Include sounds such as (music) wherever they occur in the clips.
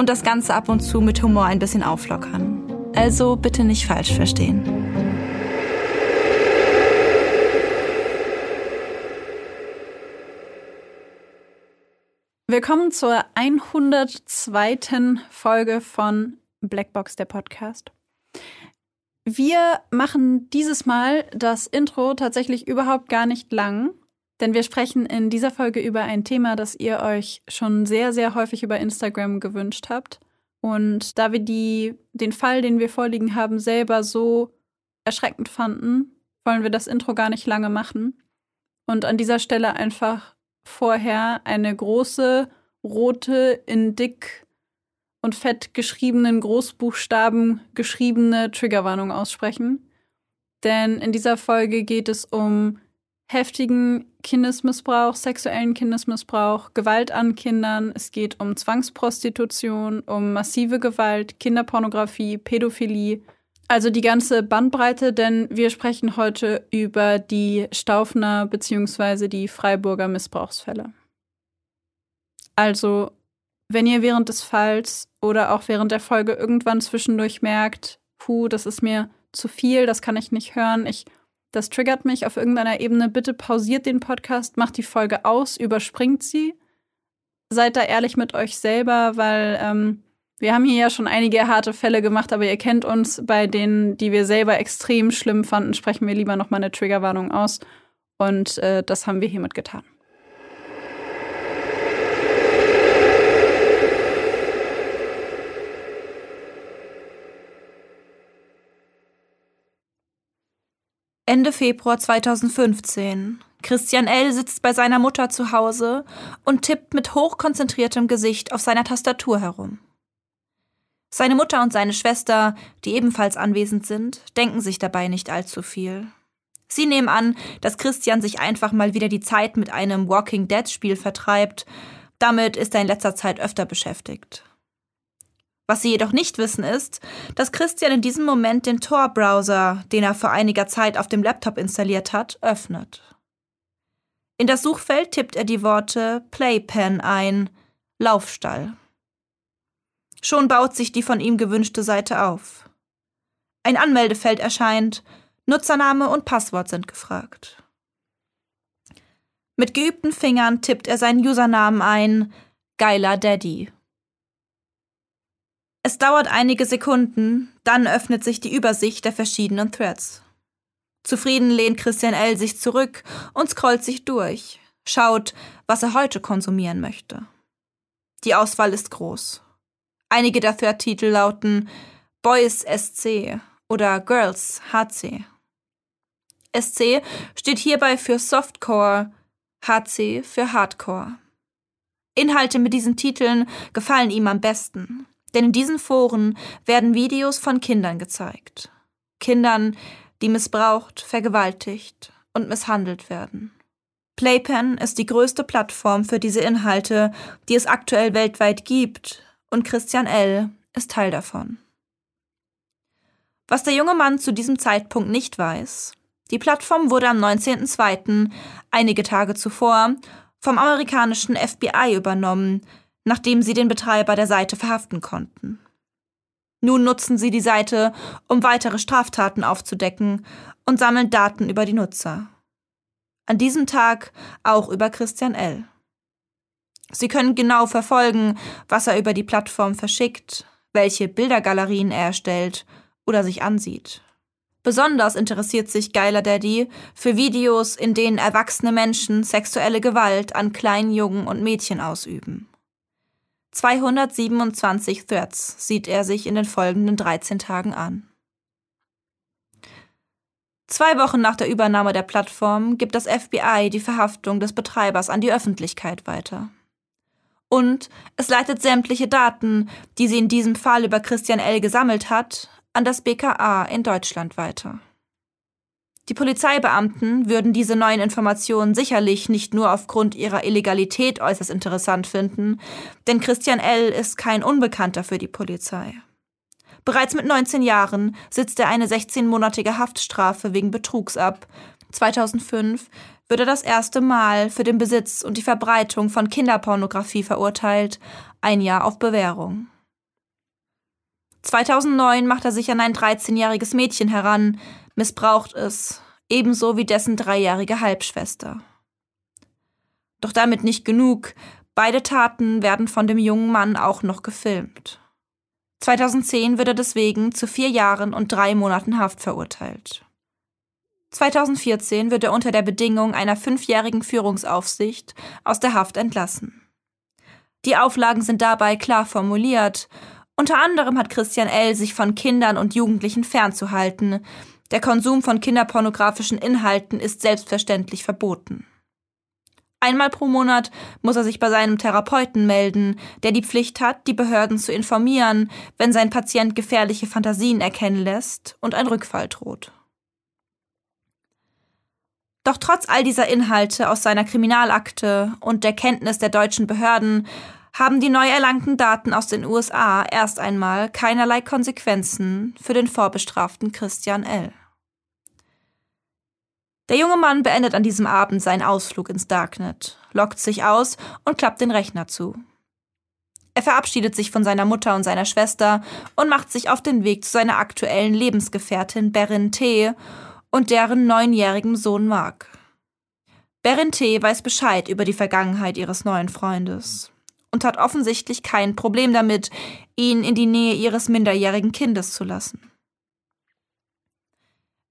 und das Ganze ab und zu mit Humor ein bisschen auflockern. Also bitte nicht falsch verstehen. Willkommen zur 102. Folge von Blackbox, der Podcast. Wir machen dieses Mal das Intro tatsächlich überhaupt gar nicht lang, denn wir sprechen in dieser Folge über ein Thema, das ihr euch schon sehr, sehr häufig über Instagram gewünscht habt. Und da wir die, den Fall, den wir vorliegen haben, selber so erschreckend fanden, wollen wir das Intro gar nicht lange machen. Und an dieser Stelle einfach vorher eine große, rote, in dick und fett geschriebenen Großbuchstaben geschriebene Triggerwarnung aussprechen. Denn in dieser Folge geht es um heftigen Kindesmissbrauch, sexuellen Kindesmissbrauch, Gewalt an Kindern. Es geht um Zwangsprostitution, um massive Gewalt, Kinderpornografie, Pädophilie. Also die ganze Bandbreite, denn wir sprechen heute über die Staufner bzw. die Freiburger Missbrauchsfälle. Also, wenn ihr während des Falls oder auch während der Folge irgendwann zwischendurch merkt, puh, das ist mir zu viel, das kann ich nicht hören, ich das triggert mich auf irgendeiner Ebene. Bitte pausiert den Podcast, macht die Folge aus, überspringt sie. Seid da ehrlich mit euch selber, weil ähm, wir haben hier ja schon einige harte Fälle gemacht, aber ihr kennt uns. Bei denen, die wir selber extrem schlimm fanden, sprechen wir lieber nochmal eine Triggerwarnung aus. Und äh, das haben wir hiermit getan. Ende Februar 2015. Christian L. sitzt bei seiner Mutter zu Hause und tippt mit hochkonzentriertem Gesicht auf seiner Tastatur herum. Seine Mutter und seine Schwester, die ebenfalls anwesend sind, denken sich dabei nicht allzu viel. Sie nehmen an, dass Christian sich einfach mal wieder die Zeit mit einem Walking Dead Spiel vertreibt. Damit ist er in letzter Zeit öfter beschäftigt. Was sie jedoch nicht wissen ist, dass Christian in diesem Moment den Tor-Browser, den er vor einiger Zeit auf dem Laptop installiert hat, öffnet. In das Suchfeld tippt er die Worte Playpen ein, Laufstall. Schon baut sich die von ihm gewünschte Seite auf. Ein Anmeldefeld erscheint, Nutzername und Passwort sind gefragt. Mit geübten Fingern tippt er seinen Usernamen ein, Geiler Daddy. Es dauert einige Sekunden, dann öffnet sich die Übersicht der verschiedenen Threads. Zufrieden lehnt Christian L. sich zurück und scrollt sich durch, schaut, was er heute konsumieren möchte. Die Auswahl ist groß. Einige der Thread-Titel lauten Boys SC oder Girls HC. SC steht hierbei für Softcore, HC für Hardcore. Inhalte mit diesen Titeln gefallen ihm am besten, denn in diesen Foren werden Videos von Kindern gezeigt. Kindern, die missbraucht, vergewaltigt und misshandelt werden. Playpen ist die größte Plattform für diese Inhalte, die es aktuell weltweit gibt, und Christian L. ist Teil davon. Was der junge Mann zu diesem Zeitpunkt nicht weiß, die Plattform wurde am 19.02., einige Tage zuvor, vom amerikanischen FBI übernommen, nachdem sie den Betreiber der Seite verhaften konnten. Nun nutzen sie die Seite, um weitere Straftaten aufzudecken und sammeln Daten über die Nutzer. An diesem Tag auch über Christian L. Sie können genau verfolgen, was er über die Plattform verschickt, welche Bildergalerien er erstellt oder sich ansieht. Besonders interessiert sich Geiler Daddy für Videos, in denen erwachsene Menschen sexuelle Gewalt an kleinen Jungen und Mädchen ausüben. 227 Threads sieht er sich in den folgenden 13 Tagen an. Zwei Wochen nach der Übernahme der Plattform gibt das FBI die Verhaftung des Betreibers an die Öffentlichkeit weiter. Und es leitet sämtliche Daten, die sie in diesem Fall über Christian L. gesammelt hat, an das BKA in Deutschland weiter. Die Polizeibeamten würden diese neuen Informationen sicherlich nicht nur aufgrund ihrer Illegalität äußerst interessant finden, denn Christian L. ist kein Unbekannter für die Polizei. Bereits mit 19 Jahren sitzt er eine 16-monatige Haftstrafe wegen Betrugs ab. 2005 wird er das erste Mal für den Besitz und die Verbreitung von Kinderpornografie verurteilt, ein Jahr auf Bewährung. 2009 macht er sich an ein 13-jähriges Mädchen heran, missbraucht es, ebenso wie dessen dreijährige Halbschwester. Doch damit nicht genug, beide Taten werden von dem jungen Mann auch noch gefilmt. 2010 wird er deswegen zu vier Jahren und drei Monaten Haft verurteilt. 2014 wird er unter der Bedingung einer fünfjährigen Führungsaufsicht aus der Haft entlassen. Die Auflagen sind dabei klar formuliert. Unter anderem hat Christian L. sich von Kindern und Jugendlichen fernzuhalten. Der Konsum von kinderpornografischen Inhalten ist selbstverständlich verboten. Einmal pro Monat muss er sich bei seinem Therapeuten melden, der die Pflicht hat, die Behörden zu informieren, wenn sein Patient gefährliche Fantasien erkennen lässt und ein Rückfall droht. Doch trotz all dieser Inhalte aus seiner Kriminalakte und der Kenntnis der deutschen Behörden haben die neu erlangten Daten aus den USA erst einmal keinerlei Konsequenzen für den vorbestraften Christian L. Der junge Mann beendet an diesem Abend seinen Ausflug ins Darknet, lockt sich aus und klappt den Rechner zu. Er verabschiedet sich von seiner Mutter und seiner Schwester und macht sich auf den Weg zu seiner aktuellen Lebensgefährtin Berin T. und deren neunjährigem Sohn Mark. Berin T. weiß Bescheid über die Vergangenheit ihres neuen Freundes und hat offensichtlich kein Problem damit, ihn in die Nähe ihres minderjährigen Kindes zu lassen.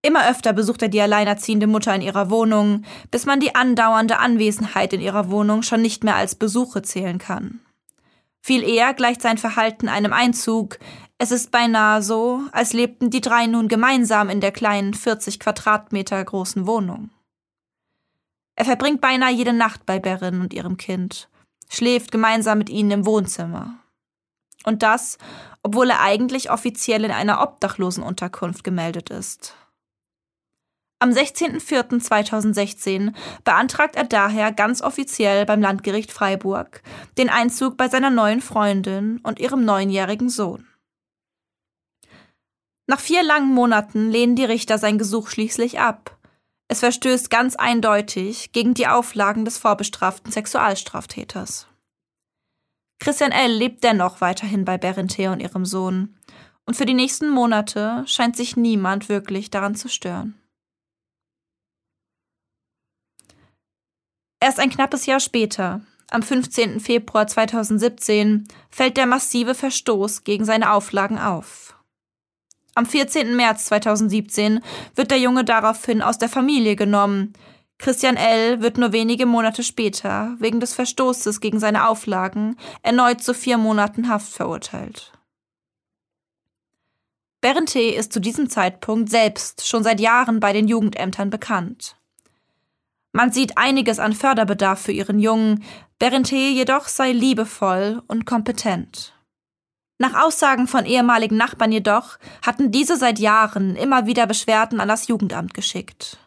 Immer öfter besucht er die alleinerziehende Mutter in ihrer Wohnung, bis man die andauernde Anwesenheit in ihrer Wohnung schon nicht mehr als Besuche zählen kann. Viel eher gleicht sein Verhalten einem Einzug. Es ist beinahe so, als lebten die drei nun gemeinsam in der kleinen 40 Quadratmeter großen Wohnung. Er verbringt beinahe jede Nacht bei Berin und ihrem Kind, schläft gemeinsam mit ihnen im Wohnzimmer. Und das, obwohl er eigentlich offiziell in einer Obdachlosenunterkunft gemeldet ist. Am 16.04.2016 beantragt er daher ganz offiziell beim Landgericht Freiburg den Einzug bei seiner neuen Freundin und ihrem neunjährigen Sohn. Nach vier langen Monaten lehnen die Richter sein Gesuch schließlich ab. Es verstößt ganz eindeutig gegen die Auflagen des vorbestraften Sexualstraftäters. Christian L. lebt dennoch weiterhin bei Berente und ihrem Sohn. Und für die nächsten Monate scheint sich niemand wirklich daran zu stören. Erst ein knappes Jahr später, am 15. Februar 2017, fällt der massive Verstoß gegen seine Auflagen auf. Am 14. März 2017 wird der Junge daraufhin aus der Familie genommen. Christian L. wird nur wenige Monate später wegen des Verstoßes gegen seine Auflagen erneut zu vier Monaten Haft verurteilt. Berente ist zu diesem Zeitpunkt selbst schon seit Jahren bei den Jugendämtern bekannt. Man sieht einiges an Förderbedarf für ihren Jungen, Berente jedoch sei liebevoll und kompetent. Nach Aussagen von ehemaligen Nachbarn jedoch hatten diese seit Jahren immer wieder Beschwerden an das Jugendamt geschickt.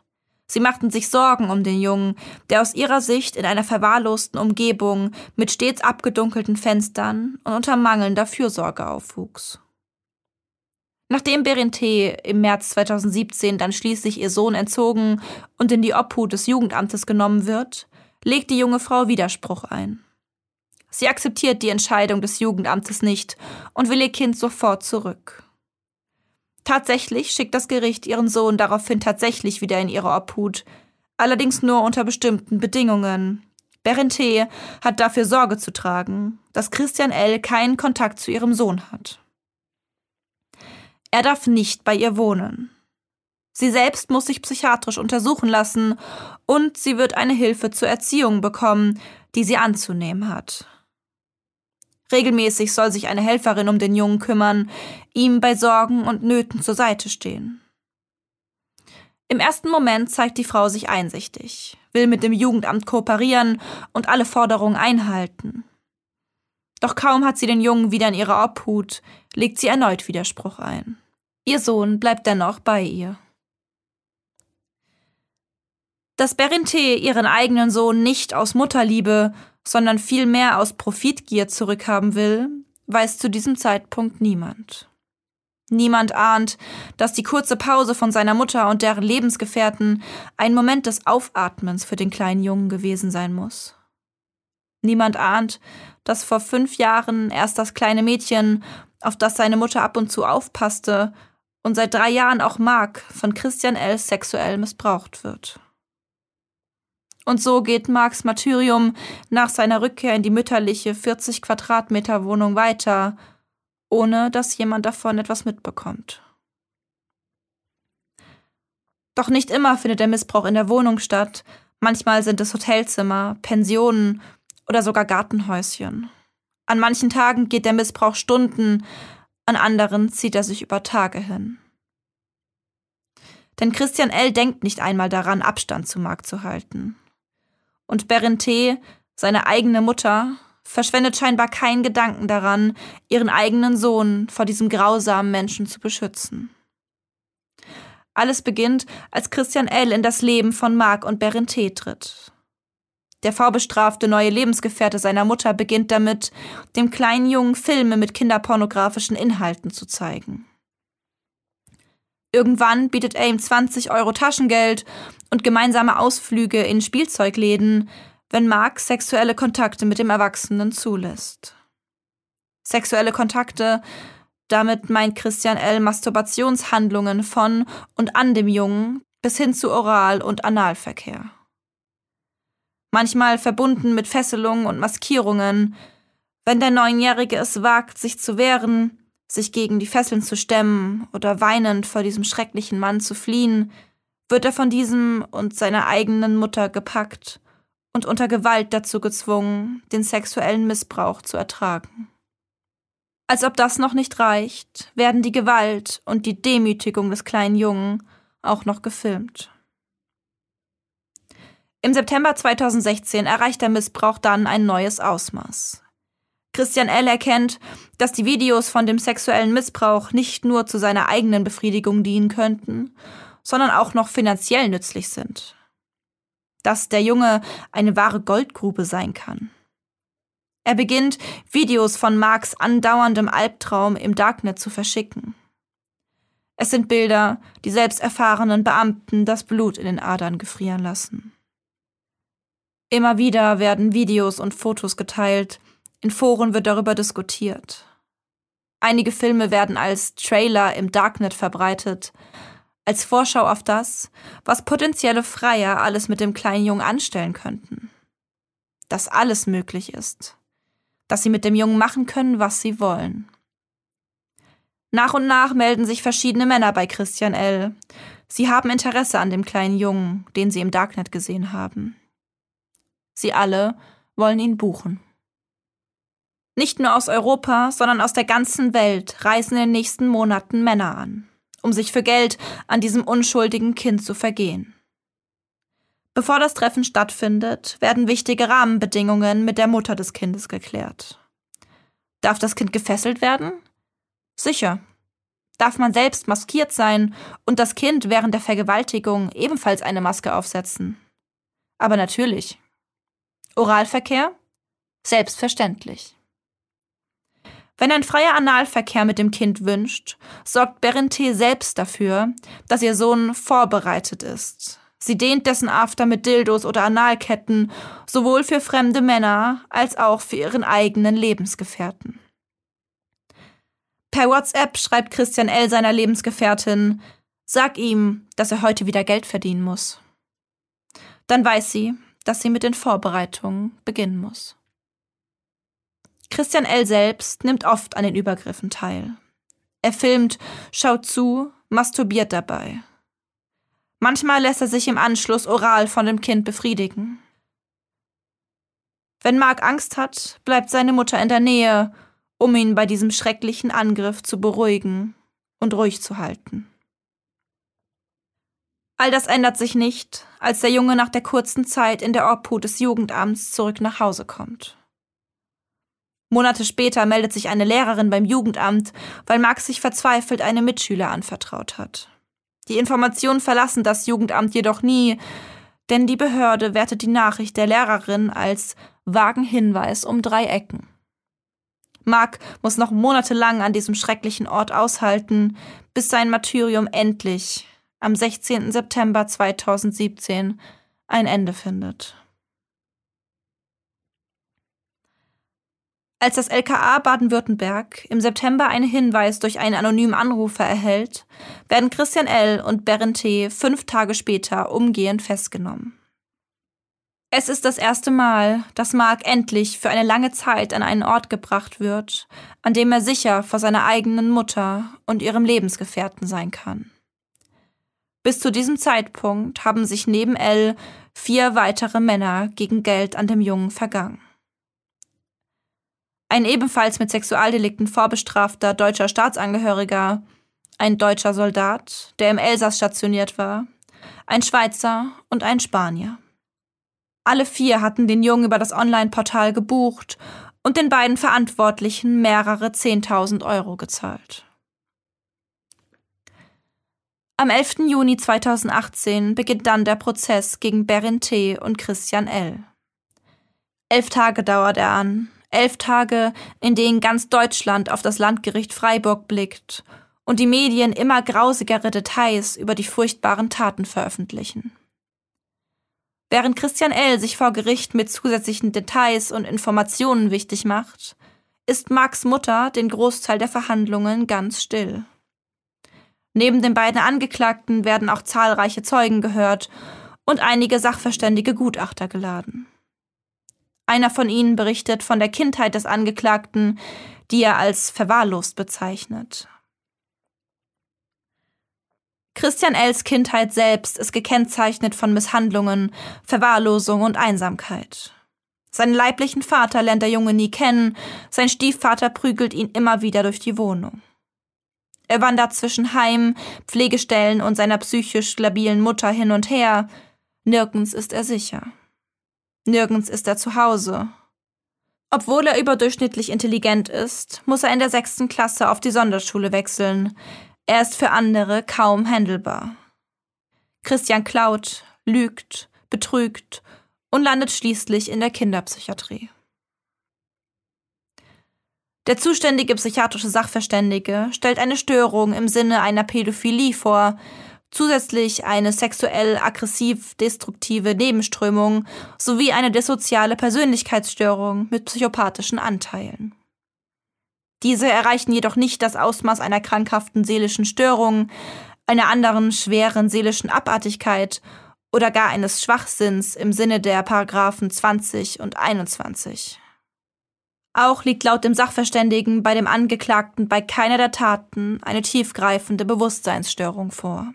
Sie machten sich Sorgen um den Jungen, der aus ihrer Sicht in einer verwahrlosten Umgebung mit stets abgedunkelten Fenstern und unter mangelnder Fürsorge aufwuchs. Nachdem Berente im März 2017 dann schließlich ihr Sohn entzogen und in die Obhut des Jugendamtes genommen wird, legt die junge Frau Widerspruch ein. Sie akzeptiert die Entscheidung des Jugendamtes nicht und will ihr Kind sofort zurück. Tatsächlich schickt das Gericht ihren Sohn daraufhin tatsächlich wieder in ihre Obhut, allerdings nur unter bestimmten Bedingungen. Berente hat dafür Sorge zu tragen, dass Christian L. keinen Kontakt zu ihrem Sohn hat. Er darf nicht bei ihr wohnen. Sie selbst muss sich psychiatrisch untersuchen lassen und sie wird eine Hilfe zur Erziehung bekommen, die sie anzunehmen hat. Regelmäßig soll sich eine Helferin um den Jungen kümmern, ihm bei Sorgen und Nöten zur Seite stehen. Im ersten Moment zeigt die Frau sich einsichtig, will mit dem Jugendamt kooperieren und alle Forderungen einhalten. Doch kaum hat sie den Jungen wieder in ihrer Obhut, legt sie erneut Widerspruch ein. Ihr Sohn bleibt dennoch bei ihr. Dass Berente ihren eigenen Sohn nicht aus Mutterliebe, sondern vielmehr aus Profitgier zurückhaben will, weiß zu diesem Zeitpunkt niemand. Niemand ahnt, dass die kurze Pause von seiner Mutter und deren Lebensgefährten ein Moment des Aufatmens für den kleinen Jungen gewesen sein muss. Niemand ahnt, dass vor fünf Jahren erst das kleine Mädchen, auf das seine Mutter ab und zu aufpasste und seit drei Jahren auch Mark von Christian L. sexuell missbraucht wird. Und so geht Marks Martyrium nach seiner Rückkehr in die mütterliche 40 Quadratmeter Wohnung weiter, ohne dass jemand davon etwas mitbekommt. Doch nicht immer findet der Missbrauch in der Wohnung statt. Manchmal sind es Hotelzimmer, Pensionen oder sogar Gartenhäuschen. An manchen Tagen geht der Missbrauch Stunden, an anderen zieht er sich über Tage hin. Denn Christian L. denkt nicht einmal daran, Abstand zu Mark zu halten. Und Berente, seine eigene Mutter, verschwendet scheinbar keinen Gedanken daran, ihren eigenen Sohn vor diesem grausamen Menschen zu beschützen. Alles beginnt, als Christian L. in das Leben von Marc und Berente tritt. Der vorbestrafte neue Lebensgefährte seiner Mutter beginnt damit, dem kleinen Jungen Filme mit kinderpornografischen Inhalten zu zeigen. Irgendwann bietet er ihm 20 Euro Taschengeld und gemeinsame Ausflüge in Spielzeugläden, wenn Mark sexuelle Kontakte mit dem Erwachsenen zulässt. Sexuelle Kontakte, damit meint Christian L. Masturbationshandlungen von und an dem Jungen bis hin zu Oral- und Analverkehr. Manchmal verbunden mit Fesselungen und Maskierungen. Wenn der Neunjährige es wagt, sich zu wehren, sich gegen die Fesseln zu stemmen oder weinend vor diesem schrecklichen Mann zu fliehen, wird er von diesem und seiner eigenen Mutter gepackt und unter Gewalt dazu gezwungen, den sexuellen Missbrauch zu ertragen. Als ob das noch nicht reicht, werden die Gewalt und die Demütigung des kleinen Jungen auch noch gefilmt. Im September 2016 erreicht der Missbrauch dann ein neues Ausmaß. Christian L. erkennt, dass die Videos von dem sexuellen Missbrauch nicht nur zu seiner eigenen Befriedigung dienen könnten, sondern auch noch finanziell nützlich sind dass der Junge eine wahre Goldgrube sein kann. Er beginnt, Videos von Marks andauerndem Albtraum im Darknet zu verschicken. Es sind Bilder, die selbst erfahrenen Beamten das Blut in den Adern gefrieren lassen. Immer wieder werden Videos und Fotos geteilt, in Foren wird darüber diskutiert. Einige Filme werden als Trailer im Darknet verbreitet, als Vorschau auf das, was potenzielle Freier alles mit dem kleinen Jungen anstellen könnten. Dass alles möglich ist. Dass sie mit dem Jungen machen können, was sie wollen. Nach und nach melden sich verschiedene Männer bei Christian L. Sie haben Interesse an dem kleinen Jungen, den sie im Darknet gesehen haben. Sie alle wollen ihn buchen. Nicht nur aus Europa, sondern aus der ganzen Welt reisen in den nächsten Monaten Männer an um sich für Geld an diesem unschuldigen Kind zu vergehen. Bevor das Treffen stattfindet, werden wichtige Rahmenbedingungen mit der Mutter des Kindes geklärt. Darf das Kind gefesselt werden? Sicher. Darf man selbst maskiert sein und das Kind während der Vergewaltigung ebenfalls eine Maske aufsetzen? Aber natürlich. Oralverkehr? Selbstverständlich. Wenn ein freier Analverkehr mit dem Kind wünscht, sorgt Berente selbst dafür, dass ihr Sohn vorbereitet ist. Sie dehnt dessen After mit Dildos oder Analketten, sowohl für fremde Männer als auch für ihren eigenen Lebensgefährten. Per WhatsApp schreibt Christian L. seiner Lebensgefährtin, sag ihm, dass er heute wieder Geld verdienen muss. Dann weiß sie, dass sie mit den Vorbereitungen beginnen muss. Christian L. selbst nimmt oft an den Übergriffen teil. Er filmt, schaut zu, masturbiert dabei. Manchmal lässt er sich im Anschluss oral von dem Kind befriedigen. Wenn Mark Angst hat, bleibt seine Mutter in der Nähe, um ihn bei diesem schrecklichen Angriff zu beruhigen und ruhig zu halten. All das ändert sich nicht, als der Junge nach der kurzen Zeit in der Obhut des Jugendamts zurück nach Hause kommt. Monate später meldet sich eine Lehrerin beim Jugendamt, weil Max sich verzweifelt einem Mitschüler anvertraut hat. Die Informationen verlassen das Jugendamt jedoch nie, denn die Behörde wertet die Nachricht der Lehrerin als vagen Hinweis um drei Ecken. Mark muss noch monatelang an diesem schrecklichen Ort aushalten, bis sein Martyrium endlich am 16. September 2017 ein Ende findet. Als das LKA Baden-Württemberg im September einen Hinweis durch einen anonymen Anrufer erhält, werden Christian L. und Berend T. fünf Tage später umgehend festgenommen. Es ist das erste Mal, dass Mark endlich für eine lange Zeit an einen Ort gebracht wird, an dem er sicher vor seiner eigenen Mutter und ihrem Lebensgefährten sein kann. Bis zu diesem Zeitpunkt haben sich neben L vier weitere Männer gegen Geld an dem Jungen vergangen. Ein ebenfalls mit Sexualdelikten vorbestrafter deutscher Staatsangehöriger, ein deutscher Soldat, der im Elsass stationiert war, ein Schweizer und ein Spanier. Alle vier hatten den Jungen über das Online-Portal gebucht und den beiden Verantwortlichen mehrere Zehntausend Euro gezahlt. Am 11. Juni 2018 beginnt dann der Prozess gegen Berin T. und Christian L. Elf Tage dauert er an, elf Tage, in denen ganz Deutschland auf das Landgericht Freiburg blickt und die Medien immer grausigere Details über die furchtbaren Taten veröffentlichen. Während Christian L. sich vor Gericht mit zusätzlichen Details und Informationen wichtig macht, ist Marks Mutter den Großteil der Verhandlungen ganz still. Neben den beiden Angeklagten werden auch zahlreiche Zeugen gehört und einige sachverständige Gutachter geladen. Einer von ihnen berichtet von der Kindheit des Angeklagten, die er als verwahrlost bezeichnet. Christian L.s Kindheit selbst ist gekennzeichnet von Misshandlungen, Verwahrlosung und Einsamkeit. Seinen leiblichen Vater lernt der Junge nie kennen, sein Stiefvater prügelt ihn immer wieder durch die Wohnung. Er wandert zwischen Heim, Pflegestellen und seiner psychisch labilen Mutter hin und her. Nirgends ist er sicher. Nirgends ist er zu Hause. Obwohl er überdurchschnittlich intelligent ist, muss er in der sechsten Klasse auf die Sonderschule wechseln. Er ist für andere kaum handelbar. Christian klaut, lügt, betrügt und landet schließlich in der Kinderpsychiatrie. Der zuständige psychiatrische Sachverständige stellt eine Störung im Sinne einer Pädophilie vor, zusätzlich eine sexuell aggressiv-destruktive Nebenströmung sowie eine dissoziale Persönlichkeitsstörung mit psychopathischen Anteilen. Diese erreichen jedoch nicht das Ausmaß einer krankhaften seelischen Störung, einer anderen schweren seelischen Abartigkeit oder gar eines Schwachsinns im Sinne der Paragraphen 20 und 21. Auch liegt laut dem Sachverständigen bei dem Angeklagten bei keiner der Taten eine tiefgreifende Bewusstseinsstörung vor.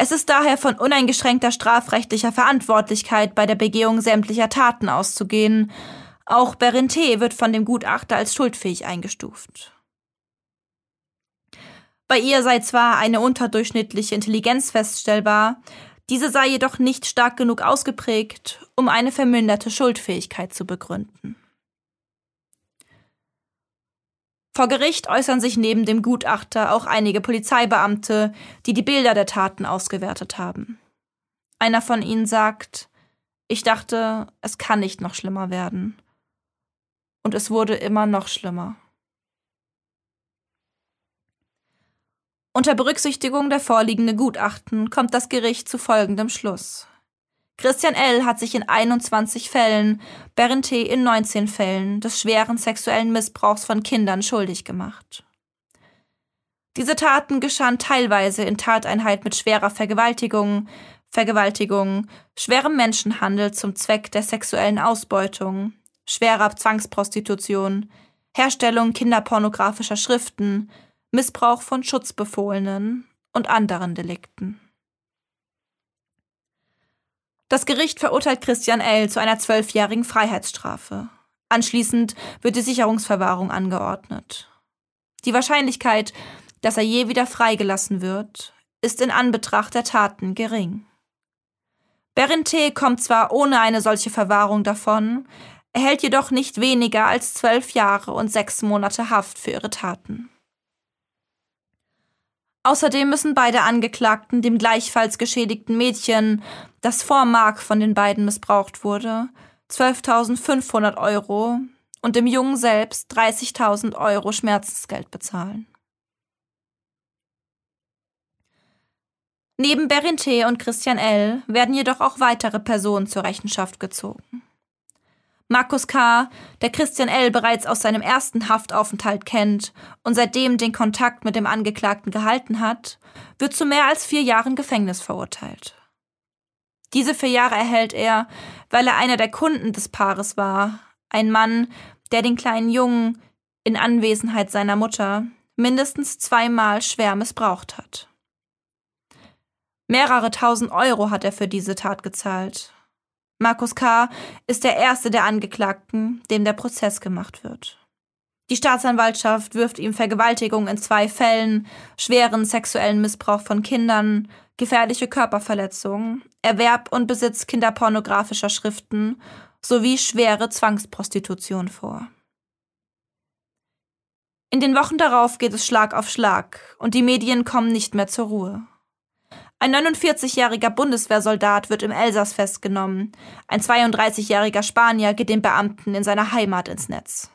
Es ist daher von uneingeschränkter strafrechtlicher Verantwortlichkeit bei der Begehung sämtlicher Taten auszugehen. Auch Berente wird von dem Gutachter als schuldfähig eingestuft. Bei ihr sei zwar eine unterdurchschnittliche Intelligenz feststellbar, diese sei jedoch nicht stark genug ausgeprägt, um eine verminderte Schuldfähigkeit zu begründen. Vor Gericht äußern sich neben dem Gutachter auch einige Polizeibeamte, die die Bilder der Taten ausgewertet haben. Einer von ihnen sagt, ich dachte, es kann nicht noch schlimmer werden. Und es wurde immer noch schlimmer. Unter Berücksichtigung der vorliegenden Gutachten kommt das Gericht zu folgendem Schluss. Christian L. hat sich in 21 Fällen, Berend T. in 19 Fällen des schweren sexuellen Missbrauchs von Kindern schuldig gemacht. Diese Taten geschahen teilweise in Tateinheit mit schwerer Vergewaltigung, Vergewaltigung, schwerem Menschenhandel zum Zweck der sexuellen Ausbeutung, schwerer Zwangsprostitution, Herstellung kinderpornografischer Schriften, Missbrauch von Schutzbefohlenen und anderen Delikten. Das Gericht verurteilt Christian L. zu einer zwölfjährigen Freiheitsstrafe. Anschließend wird die Sicherungsverwahrung angeordnet. Die Wahrscheinlichkeit, dass er je wieder freigelassen wird, ist in Anbetracht der Taten gering. Berente kommt zwar ohne eine solche Verwahrung davon, erhält jedoch nicht weniger als zwölf Jahre und sechs Monate Haft für ihre Taten. Außerdem müssen beide Angeklagten dem gleichfalls geschädigten Mädchen, das vor Mark von den beiden missbraucht wurde, 12.500 Euro und dem Jungen selbst 30.000 Euro Schmerzensgeld bezahlen. Neben Berinte und Christian L. werden jedoch auch weitere Personen zur Rechenschaft gezogen. Markus K., der Christian L. bereits aus seinem ersten Haftaufenthalt kennt und seitdem den Kontakt mit dem Angeklagten gehalten hat, wird zu mehr als vier Jahren Gefängnis verurteilt. Diese vier Jahre erhält er, weil er einer der Kunden des Paares war, ein Mann, der den kleinen Jungen in Anwesenheit seiner Mutter mindestens zweimal schwer missbraucht hat. Mehrere tausend Euro hat er für diese Tat gezahlt. Markus K. ist der erste der Angeklagten, dem der Prozess gemacht wird. Die Staatsanwaltschaft wirft ihm Vergewaltigung in zwei Fällen, schweren sexuellen Missbrauch von Kindern, gefährliche Körperverletzung, Erwerb und Besitz kinderpornografischer Schriften sowie schwere Zwangsprostitution vor. In den Wochen darauf geht es Schlag auf Schlag und die Medien kommen nicht mehr zur Ruhe. Ein 49-jähriger Bundeswehrsoldat wird im Elsass festgenommen. Ein 32-jähriger Spanier geht den Beamten in seiner Heimat ins Netz.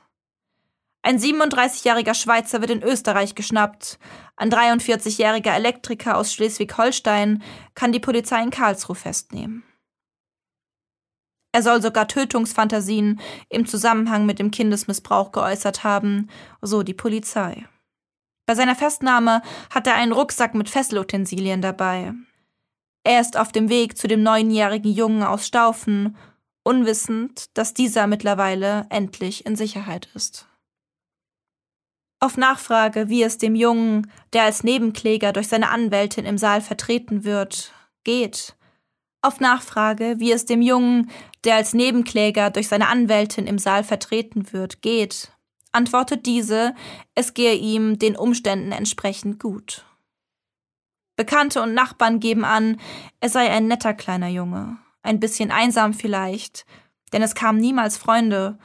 Ein 37-jähriger Schweizer wird in Österreich geschnappt. Ein 43-jähriger Elektriker aus Schleswig-Holstein kann die Polizei in Karlsruhe festnehmen. Er soll sogar Tötungsfantasien im Zusammenhang mit dem Kindesmissbrauch geäußert haben, so die Polizei. Bei seiner Festnahme hat er einen Rucksack mit Fesselutensilien dabei. Er ist auf dem Weg zu dem neunjährigen Jungen aus Staufen, unwissend, dass dieser mittlerweile endlich in Sicherheit ist. Auf Nachfrage, wie es dem Jungen, der als Nebenkläger durch seine Anwältin im Saal vertreten wird, geht, auf Nachfrage, wie es dem Jungen, der als Nebenkläger durch seine Anwältin im Saal vertreten wird, geht, antwortet diese, es gehe ihm den Umständen entsprechend gut. Bekannte und Nachbarn geben an, er sei ein netter kleiner Junge, ein bisschen einsam vielleicht, denn es kamen niemals Freunde,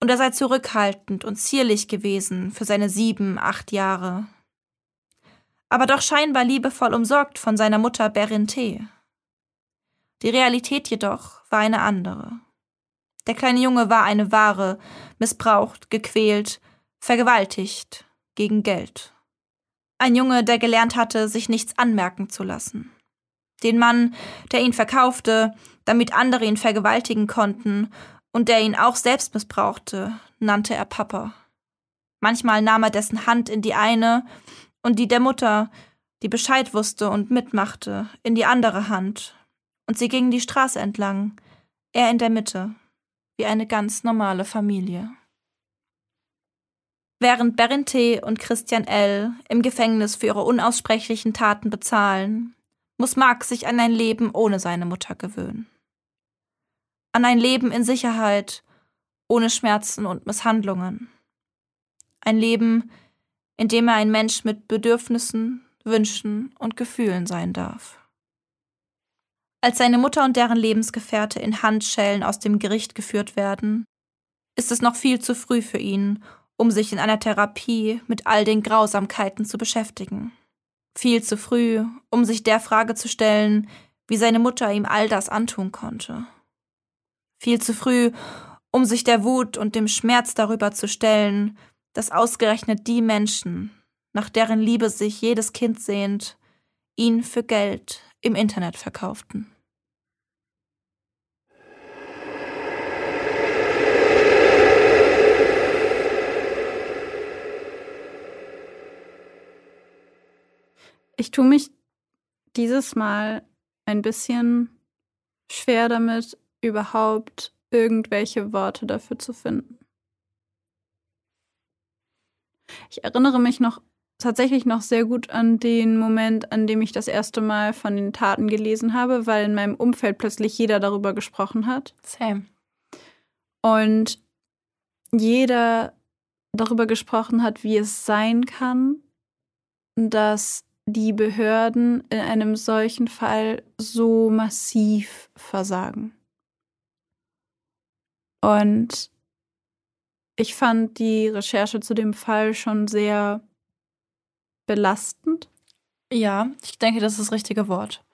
und er sei zurückhaltend und zierlich gewesen für seine sieben, acht Jahre. Aber doch scheinbar liebevoll umsorgt von seiner Mutter Berente. Die Realität jedoch war eine andere. Der kleine Junge war eine Ware, missbraucht, gequält, vergewaltigt, gegen Geld. Ein Junge, der gelernt hatte, sich nichts anmerken zu lassen. Den Mann, der ihn verkaufte, damit andere ihn vergewaltigen konnten und der ihn auch selbst missbrauchte, nannte er Papa. Manchmal nahm er dessen Hand in die eine und die der Mutter, die Bescheid wusste und mitmachte, in die andere Hand, und sie gingen die Straße entlang, er in der Mitte wie eine ganz normale Familie. Während Berente und Christian L. im Gefängnis für ihre unaussprechlichen Taten bezahlen, muss Mark sich an ein Leben ohne seine Mutter gewöhnen. An ein Leben in Sicherheit, ohne Schmerzen und Misshandlungen. Ein Leben, in dem er ein Mensch mit Bedürfnissen, Wünschen und Gefühlen sein darf. Als seine Mutter und deren Lebensgefährte in Handschellen aus dem Gericht geführt werden, ist es noch viel zu früh für ihn, um sich in einer Therapie mit all den Grausamkeiten zu beschäftigen. Viel zu früh, um sich der Frage zu stellen, wie seine Mutter ihm all das antun konnte. Viel zu früh, um sich der Wut und dem Schmerz darüber zu stellen, dass ausgerechnet die Menschen, nach deren Liebe sich jedes Kind sehnt, ihn für Geld im Internet verkauften. Ich tue mich dieses Mal ein bisschen schwer damit, überhaupt irgendwelche Worte dafür zu finden. Ich erinnere mich noch tatsächlich noch sehr gut an den Moment, an dem ich das erste Mal von den Taten gelesen habe, weil in meinem Umfeld plötzlich jeder darüber gesprochen hat. Same. Und jeder darüber gesprochen hat, wie es sein kann, dass die Behörden in einem solchen Fall so massiv versagen. Und ich fand die Recherche zu dem Fall schon sehr belastend. Ja, ich denke, das ist das richtige Wort.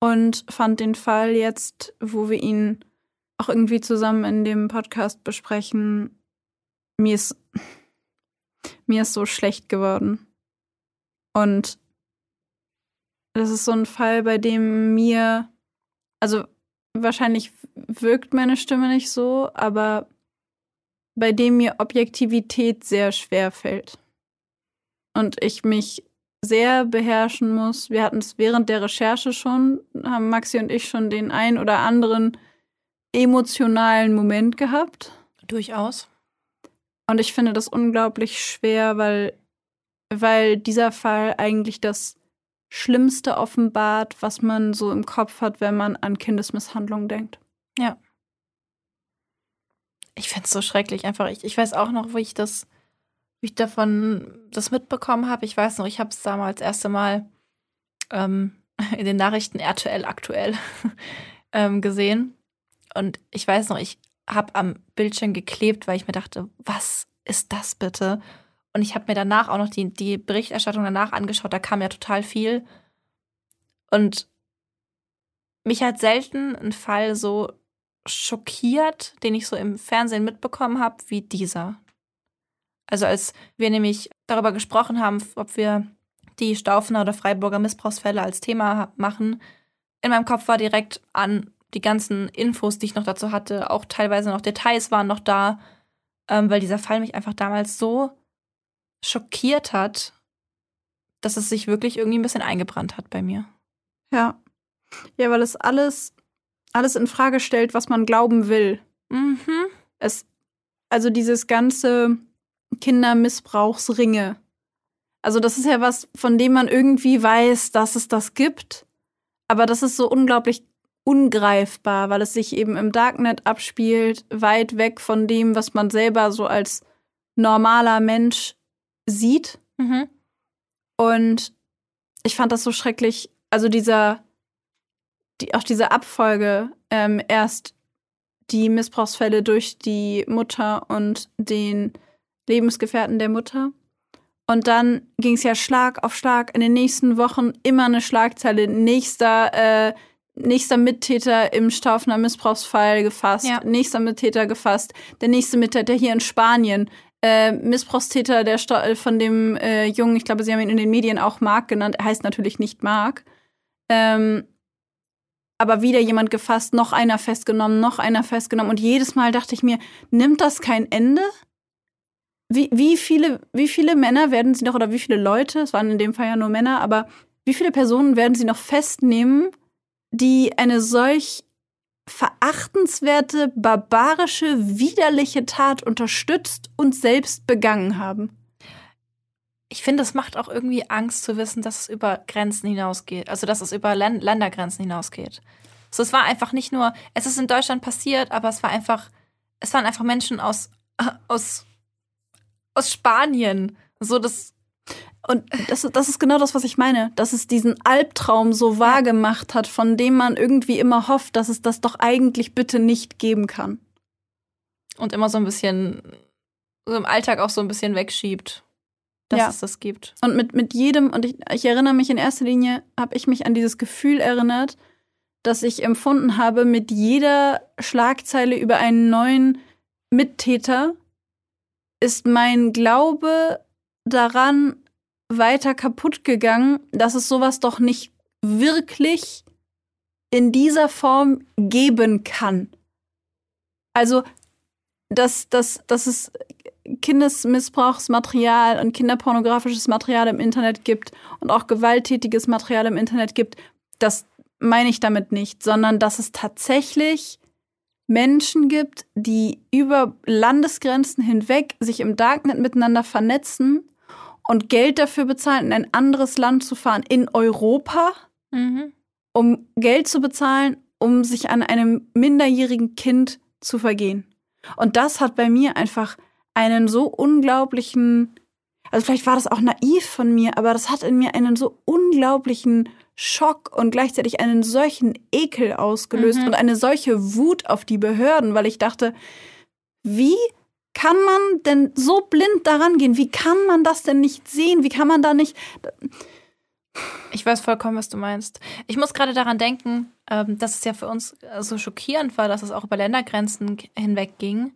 Und fand den Fall jetzt, wo wir ihn auch irgendwie zusammen in dem Podcast besprechen, mir ist, (laughs) mir ist so schlecht geworden. Und das ist so ein Fall, bei dem mir, also wahrscheinlich wirkt meine Stimme nicht so, aber bei dem mir Objektivität sehr schwer fällt. Und ich mich sehr beherrschen muss. Wir hatten es während der Recherche schon, haben Maxi und ich schon den ein oder anderen emotionalen Moment gehabt. Durchaus. Und ich finde das unglaublich schwer, weil, weil dieser Fall eigentlich das Schlimmste offenbart, was man so im Kopf hat, wenn man an Kindesmisshandlung denkt. Ja. Ich finde es so schrecklich. Einfach, ich, ich weiß auch noch, wie ich das, wie ich davon das mitbekommen habe. Ich weiß noch, ich habe es damals das erste Mal ähm, (laughs) in den Nachrichten RTL aktuell (laughs) ähm, gesehen. Und ich weiß noch, ich habe am Bildschirm geklebt, weil ich mir dachte, was ist das bitte? Und ich habe mir danach auch noch die, die Berichterstattung danach angeschaut, da kam ja total viel. Und mich hat selten ein Fall so schockiert, den ich so im Fernsehen mitbekommen habe, wie dieser. Also als wir nämlich darüber gesprochen haben, ob wir die Staufener oder Freiburger Missbrauchsfälle als Thema machen, in meinem Kopf war direkt an die ganzen Infos, die ich noch dazu hatte, auch teilweise noch Details waren noch da, ähm, weil dieser Fall mich einfach damals so schockiert hat, dass es sich wirklich irgendwie ein bisschen eingebrannt hat bei mir. Ja. Ja, weil es alles, alles in Frage stellt, was man glauben will. Mhm. Es, also dieses ganze Kindermissbrauchsringe. Also, das ist ja was, von dem man irgendwie weiß, dass es das gibt. Aber das ist so unglaublich ungreifbar, weil es sich eben im Darknet abspielt, weit weg von dem, was man selber so als normaler Mensch sieht. Mhm. Und ich fand das so schrecklich. Also dieser, die, auch diese Abfolge, ähm, erst die Missbrauchsfälle durch die Mutter und den Lebensgefährten der Mutter. Und dann ging es ja Schlag auf Schlag in den nächsten Wochen immer eine Schlagzeile. Nächster äh, nächster Mittäter im Staufner Missbrauchsfall gefasst, ja. nächster Mittäter gefasst, der nächste Mittäter hier in Spanien, äh, Missbrauchstäter der Sta von dem äh, Jungen, ich glaube, sie haben ihn in den Medien auch Mark genannt, er heißt natürlich nicht Mark. Ähm, aber wieder jemand gefasst, noch einer festgenommen, noch einer festgenommen. Und jedes Mal dachte ich mir, nimmt das kein Ende? Wie, wie, viele, wie viele Männer werden sie noch, oder wie viele Leute, es waren in dem Fall ja nur Männer, aber wie viele Personen werden sie noch festnehmen, die eine solch verachtenswerte, barbarische, widerliche Tat unterstützt und selbst begangen haben. Ich finde, es macht auch irgendwie Angst zu wissen, dass es über Grenzen hinausgeht. Also, dass es über Länd Ländergrenzen hinausgeht. So, es war einfach nicht nur, es ist in Deutschland passiert, aber es war einfach, es waren einfach Menschen aus, aus, aus Spanien. So, das und das, das ist genau das, was ich meine, dass es diesen Albtraum so wahr gemacht hat, von dem man irgendwie immer hofft, dass es das doch eigentlich bitte nicht geben kann. Und immer so ein bisschen, so im Alltag auch so ein bisschen wegschiebt, dass ja. es das gibt. Und mit, mit jedem, und ich, ich erinnere mich in erster Linie, habe ich mich an dieses Gefühl erinnert, dass ich empfunden habe, mit jeder Schlagzeile über einen neuen Mittäter ist mein Glaube daran weiter kaputt gegangen, dass es sowas doch nicht wirklich in dieser Form geben kann. Also, dass, dass, dass es Kindesmissbrauchsmaterial und kinderpornografisches Material im Internet gibt und auch gewalttätiges Material im Internet gibt, das meine ich damit nicht, sondern dass es tatsächlich Menschen gibt, die über Landesgrenzen hinweg sich im Darknet miteinander vernetzen und Geld dafür bezahlen, in ein anderes Land zu fahren, in Europa, Mhm. um Geld zu bezahlen, um sich an einem minderjährigen Kind zu vergehen. Und das hat bei mir einfach einen so unglaublichen, also vielleicht war das auch naiv von mir, aber das hat in mir einen so unglaublichen Schock und gleichzeitig einen solchen Ekel ausgelöst Mhm. und eine solche Wut auf die Behörden, weil ich dachte, wie kann man denn so blind daran gehen? Wie kann man das denn nicht sehen? Wie kann man da nicht. Ich weiß vollkommen, was du meinst. Ich muss gerade daran denken, ähm, dass es ja für uns äh, so schockierend war, dass es auch über Ländergrenzen hinweg ging.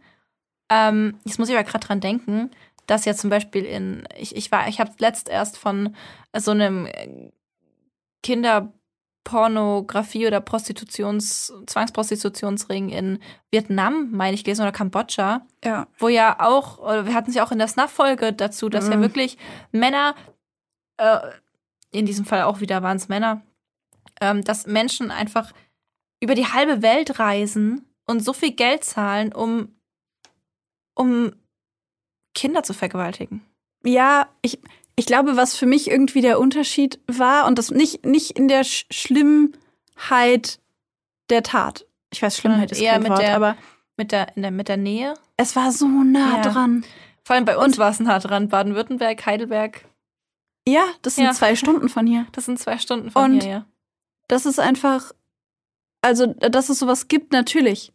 Ähm, jetzt muss ich aber gerade dran denken, dass ja zum Beispiel in, ich, ich ich habe letzt erst von so einem äh, Kinderpornografie oder Prostitutions, Zwangsprostitutionsring in Vietnam, meine ich, gelesen, oder Kambodscha, Ja. wo ja auch, oder wir hatten es ja auch in der Snuff-Folge dazu, dass ja Mhm. wirklich Männer, äh, in diesem Fall auch wieder waren es Männer, ähm, dass Menschen einfach über die halbe Welt reisen und so viel Geld zahlen, um, um Kinder zu vergewaltigen. Ja, ich, ich glaube, was für mich irgendwie der Unterschied war, und das nicht, nicht in der Sch Schlimmheit der Tat. Ich weiß, Schlimmheit ist Eher kein mit Wort, der- aber Mit der, in der, mit der Nähe. es war so nah Ja. dran. Vor allem bei uns war es nah dran. Baden-Württemberg, Heidelberg. Ja, das sind Ja. zwei Stunden von hier. Das sind zwei Stunden von Und- hier, ja. Das ist einfach, also, dass es sowas gibt, natürlich.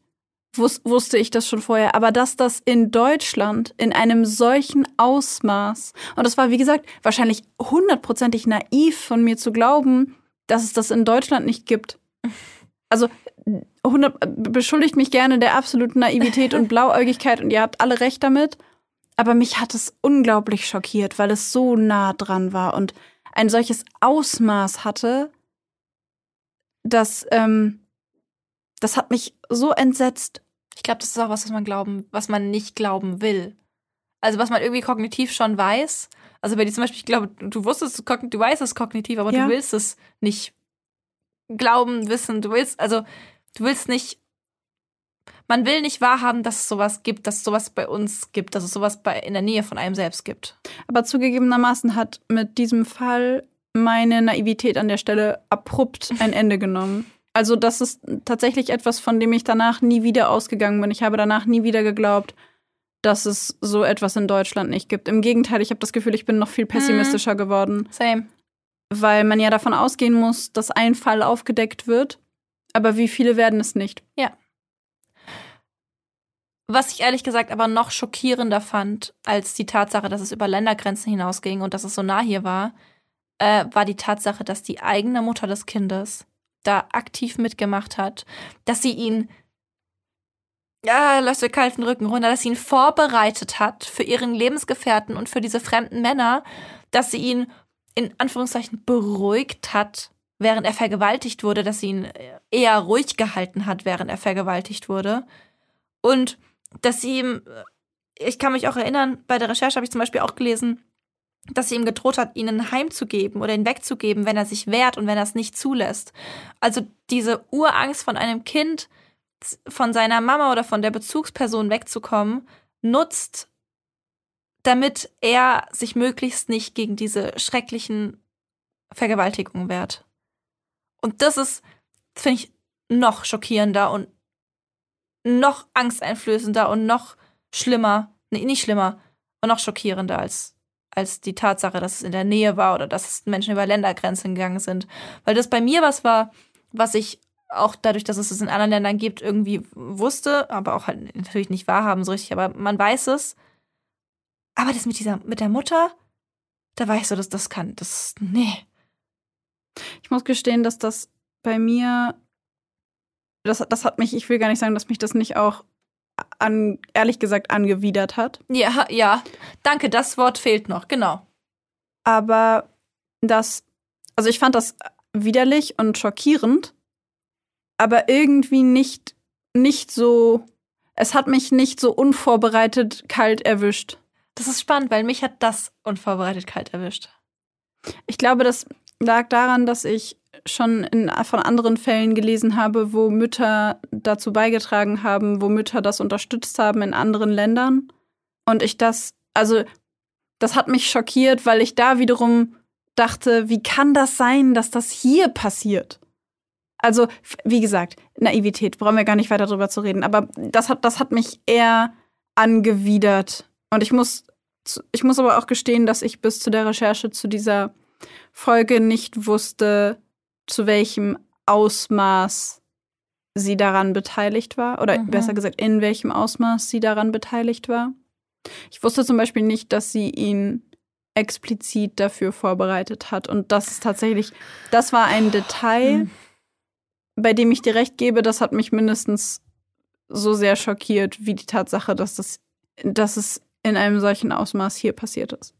Wus wusste ich das schon vorher. Aber dass das in Deutschland in einem solchen Ausmaß, und das war, wie gesagt, wahrscheinlich hundertprozentig naiv von mir zu glauben, dass es das in Deutschland nicht gibt. Also, 100, beschuldigt mich gerne der absoluten Naivität und (laughs) Blauäugigkeit und ihr habt alle recht damit. Aber mich hat es unglaublich schockiert, weil es so nah dran war und ein solches Ausmaß hatte, dass ähm, das hat mich so entsetzt. Ich glaube, das ist auch was, was man glauben, was man nicht glauben will. Also was man irgendwie kognitiv schon weiß. Also bei dir zum Beispiel, ich glaube, du wusstest, du weißt es kognitiv, aber Ja. du willst es nicht glauben, wissen. Du willst, also du willst nicht. Man will nicht wahrhaben, dass es sowas gibt, dass es sowas bei uns gibt, dass es sowas bei, in der Nähe von einem selbst gibt. Aber zugegebenermaßen hat mit diesem Fall meine Naivität an der Stelle abrupt ein Ende genommen. Also das ist tatsächlich etwas, von dem ich danach nie wieder ausgegangen bin. Ich habe danach nie wieder geglaubt, dass es so etwas in Deutschland nicht gibt. Im Gegenteil, ich habe das Gefühl, ich bin noch viel pessimistischer geworden, Same. weil man ja davon ausgehen muss, dass ein Fall aufgedeckt wird. Aber wie viele werden es nicht? Was ich ehrlich gesagt aber noch schockierender fand, als die Tatsache, dass es über Ländergrenzen hinausging und dass es so nah hier war, äh, war die Tatsache, dass die eigene Mutter des Kindes da aktiv mitgemacht hat, dass sie ihn, ja, lässt mir kalten Rücken runter, dass sie ihn vorbereitet hat für ihren Lebensgefährten und für diese fremden Männer, dass sie ihn in Anführungszeichen beruhigt hat, während er vergewaltigt wurde, dass sie ihn eher ruhig gehalten hat, während er vergewaltigt wurde. Und dass sie ihm, ich kann mich auch erinnern, bei der Recherche habe ich zum Beispiel auch gelesen, dass sie ihm gedroht hat, ihn ein Heim zu geben oder ihn wegzugeben, wenn er sich wehrt und wenn er es nicht zulässt. Also diese Urangst von einem Kind, von seiner Mama oder von der Bezugsperson wegzukommen, nutzt, damit er sich möglichst nicht gegen diese schrecklichen Vergewaltigungen wehrt. Und das ist, finde ich, noch schockierender und noch angsteinflößender und noch schlimmer, nee, nicht schlimmer, und noch schockierender als, als die Tatsache, dass es in der Nähe war oder dass Menschen über Ländergrenzen gegangen sind. Weil das bei mir was war, was ich auch dadurch, dass es es in anderen Ländern gibt, irgendwie wusste, aber auch halt natürlich nicht wahrhaben so richtig, aber man weiß es. Aber das mit dieser, mit der Mutter, da war ich so, dass das kann, das, nee. Ich muss gestehen, dass das bei mir, das, das hat mich, ich will gar nicht sagen, dass mich das nicht auch an, ehrlich gesagt angewidert hat. Ja, ja. Danke, das Wort fehlt noch, genau. Aber das, also ich fand das widerlich und schockierend, aber irgendwie nicht, nicht so, es hat mich nicht so unvorbereitet kalt erwischt. Das ist spannend, weil mich hat das unvorbereitet kalt erwischt. Ich glaube, das lag daran, dass ich schon in, von anderen Fällen gelesen habe, wo Mütter dazu beigetragen haben, wo Mütter das unterstützt haben in anderen Ländern. Und ich das, also das hat mich schockiert, weil ich da wiederum dachte, wie kann das sein, dass das hier passiert? Also, wie gesagt, Naivität, brauchen wir gar nicht weiter drüber zu reden. Aber das hat, das hat mich eher angewidert. Und ich muss, ich muss aber auch gestehen, dass ich bis zu der Recherche zu dieser Folge nicht wusste, zu welchem Ausmaß sie daran beteiligt war. Oder mhm. besser gesagt, in welchem Ausmaß sie daran beteiligt war. Ich wusste zum Beispiel nicht, dass sie ihn explizit dafür vorbereitet hat. Und das ist tatsächlich, das war ein Detail, mhm. bei dem ich dir recht gebe, das hat mich mindestens so sehr schockiert, wie die Tatsache, dass das, dass es in einem solchen Ausmaß hier passiert ist.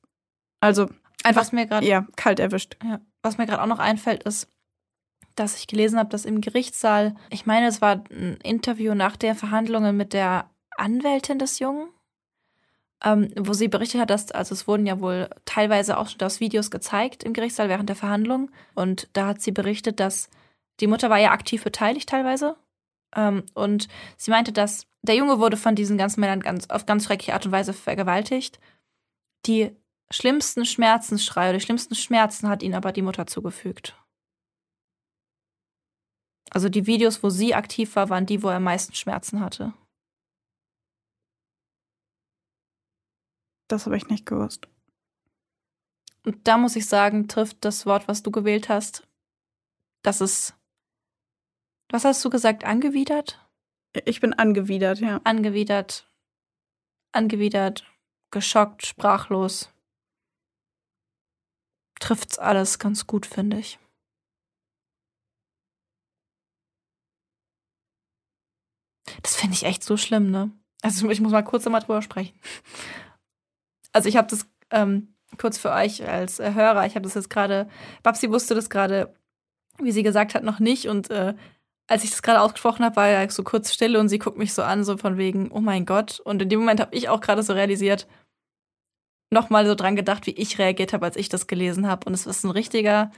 Also einfach was mir grad, ja, kalt erwischt. Ja, was mir gerade auch noch einfällt, ist, dass ich gelesen habe, dass im Gerichtssaal, ich meine, es war ein Interview nach den Verhandlungen mit der Anwältin des Jungen, ähm, wo sie berichtet hat, dass, also es wurden ja wohl teilweise auch schon das Videos gezeigt im Gerichtssaal während der Verhandlung. Und da hat sie berichtet, dass die Mutter war ja aktiv beteiligt teilweise. Ähm, und sie meinte, dass der Junge wurde von diesen ganzen Männern ganz, auf ganz schreckliche Art und Weise vergewaltigt. Die schlimmsten Schmerzensschreie oder die schlimmsten Schmerzen hat ihnen aber die Mutter zugefügt. Also die Videos, wo sie aktiv war, waren die, wo er am meisten Schmerzen hatte. Das habe ich nicht gewusst. Und da muss ich sagen, trifft das Wort, was du gewählt hast, das ist. Was hast du gesagt? Angewidert? Ich bin angewidert, ja. Angewidert. Angewidert. Geschockt, sprachlos. Trifft's alles ganz gut, finde ich. Das finde ich echt so schlimm, ne? Also ich muss mal kurz nochmal drüber sprechen. Also ich habe das ähm, kurz für euch als äh, Hörer, ich habe das jetzt gerade, Babsi wusste das gerade, wie sie gesagt hat, noch nicht. Und äh, als ich das gerade ausgesprochen habe, war ja so kurz Stille und sie guckt mich so an, so von wegen, oh mein Gott. Und in dem Moment habe ich auch gerade so realisiert, nochmal so dran gedacht, wie ich reagiert habe, als ich das gelesen habe. Und es ist ein richtiger,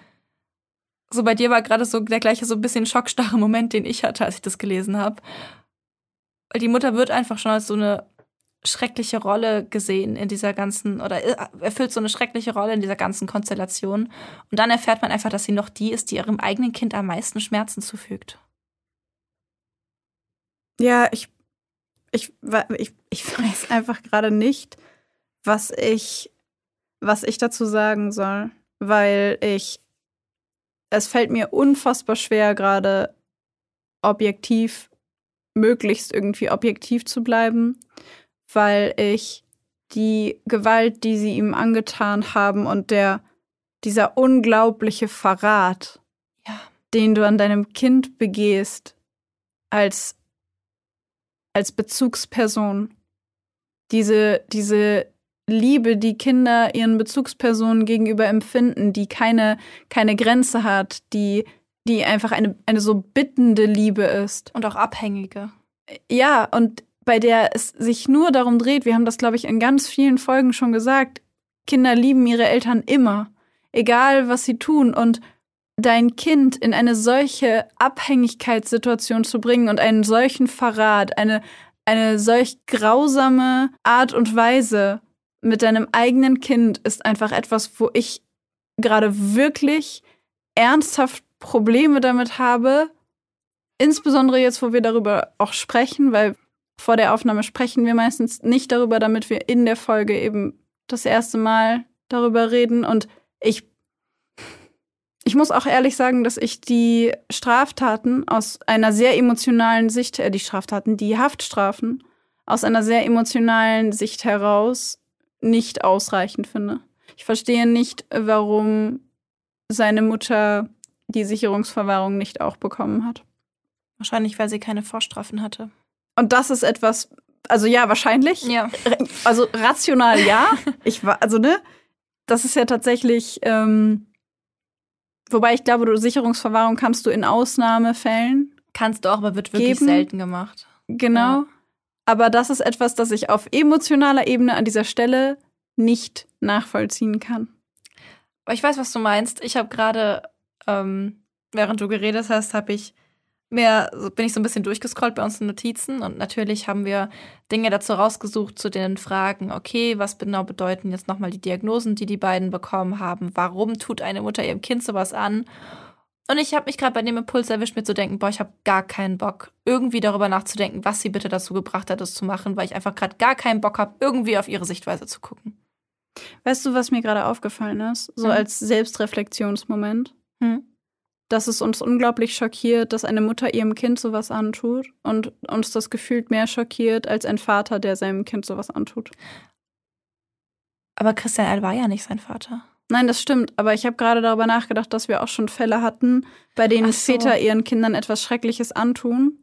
so bei dir war gerade so der gleiche so ein bisschen schockstarre Moment, den ich hatte, als ich das gelesen habe. Die Mutter wird einfach schon als so eine schreckliche Rolle gesehen in dieser ganzen, oder erfüllt so eine schreckliche Rolle in dieser ganzen Konstellation. Und dann erfährt man einfach, dass sie noch die ist, die ihrem eigenen Kind am meisten Schmerzen zufügt. Ja, ich, ich, ich, ich weiß einfach gerade nicht, was ich, was ich dazu sagen soll, weil ich, es fällt mir unfassbar schwer, gerade objektiv möglichst irgendwie objektiv zu bleiben, weil ich die Gewalt, die sie ihm angetan haben und der dieser unglaubliche Verrat, ja. den du an deinem Kind begehst als als Bezugsperson, diese diese Liebe, die Kinder ihren Bezugspersonen gegenüber empfinden, die keine keine Grenze hat, die die einfach eine, eine so bittende Liebe ist. Und auch abhängige. Ja, und bei der es sich nur darum dreht, wir haben das, glaube ich, in ganz vielen Folgen schon gesagt, Kinder lieben ihre Eltern immer, egal was sie tun. Und dein Kind in eine solche Abhängigkeitssituation zu bringen und einen solchen Verrat, eine, eine solch grausame Art und Weise mit deinem eigenen Kind ist einfach etwas, wo ich gerade wirklich ernsthaft Probleme damit habe, insbesondere jetzt, wo wir darüber auch sprechen, weil vor der Aufnahme sprechen wir meistens nicht darüber, damit wir in der Folge eben das erste Mal darüber reden. Und ich, ich muss auch ehrlich sagen, dass ich die Straftaten aus einer sehr emotionalen Sicht, äh, die Straftaten, die Haftstrafen aus einer sehr emotionalen Sicht heraus nicht ausreichend finde. Ich verstehe nicht, warum seine Mutter die Sicherungsverwahrung nicht auch bekommen hat. Wahrscheinlich, weil sie keine Vorstrafen hatte. Und das ist etwas, also ja, wahrscheinlich. Ja. Also rational ja. (laughs) ich war, also ne, das ist ja tatsächlich, ähm, wobei ich glaube, du Sicherungsverwahrung kannst du in Ausnahmefällen. Kannst du auch, aber wird wirklich geben. selten gemacht. Genau. Ja. Aber das ist etwas, das ich auf emotionaler Ebene an dieser Stelle nicht nachvollziehen kann. Aber ich weiß, was du meinst. Ich habe gerade ähm, während du geredet hast, habe ich mehr, bin ich so ein bisschen durchgescrollt bei unseren Notizen und natürlich haben wir Dinge dazu rausgesucht zu den Fragen, okay, was genau bedeuten jetzt nochmal die Diagnosen, die die beiden bekommen haben? Warum tut eine Mutter ihrem Kind sowas an? Und ich habe mich gerade bei dem Impuls erwischt, mir zu denken, boah, ich habe gar keinen Bock, irgendwie darüber nachzudenken, was sie bitte dazu gebracht hat, das zu machen, weil ich einfach gerade gar keinen Bock habe, irgendwie auf ihre Sichtweise zu gucken. Weißt du, was mir gerade aufgefallen ist? So hm. als Selbstreflexionsmoment. Hm dass es uns unglaublich schockiert, dass eine Mutter ihrem Kind sowas antut und uns das gefühlt mehr schockiert als ein Vater, der seinem Kind sowas antut. Aber Christian L. war ja nicht sein Vater. Nein, das stimmt. Aber ich habe gerade darüber nachgedacht, dass wir auch schon Fälle hatten, bei denen so. Väter ihren Kindern etwas Schreckliches antun.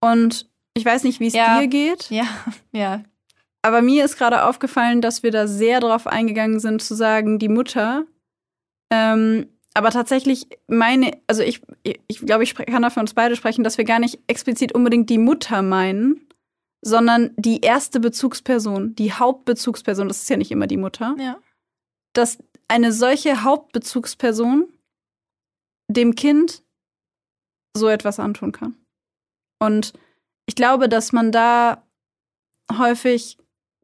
Und ich weiß nicht, wie es ja. dir geht. Ja, ja. Aber mir ist gerade aufgefallen, dass wir da sehr drauf eingegangen sind, zu sagen, die Mutter ähm, aber tatsächlich meine, also ich, ich glaube, ich kann da für uns beide sprechen, dass wir gar nicht explizit unbedingt die Mutter meinen, sondern die erste Bezugsperson, die Hauptbezugsperson, das ist ja nicht immer die Mutter, ja. dass eine solche Hauptbezugsperson dem Kind so etwas antun kann. Und ich glaube, dass man da häufig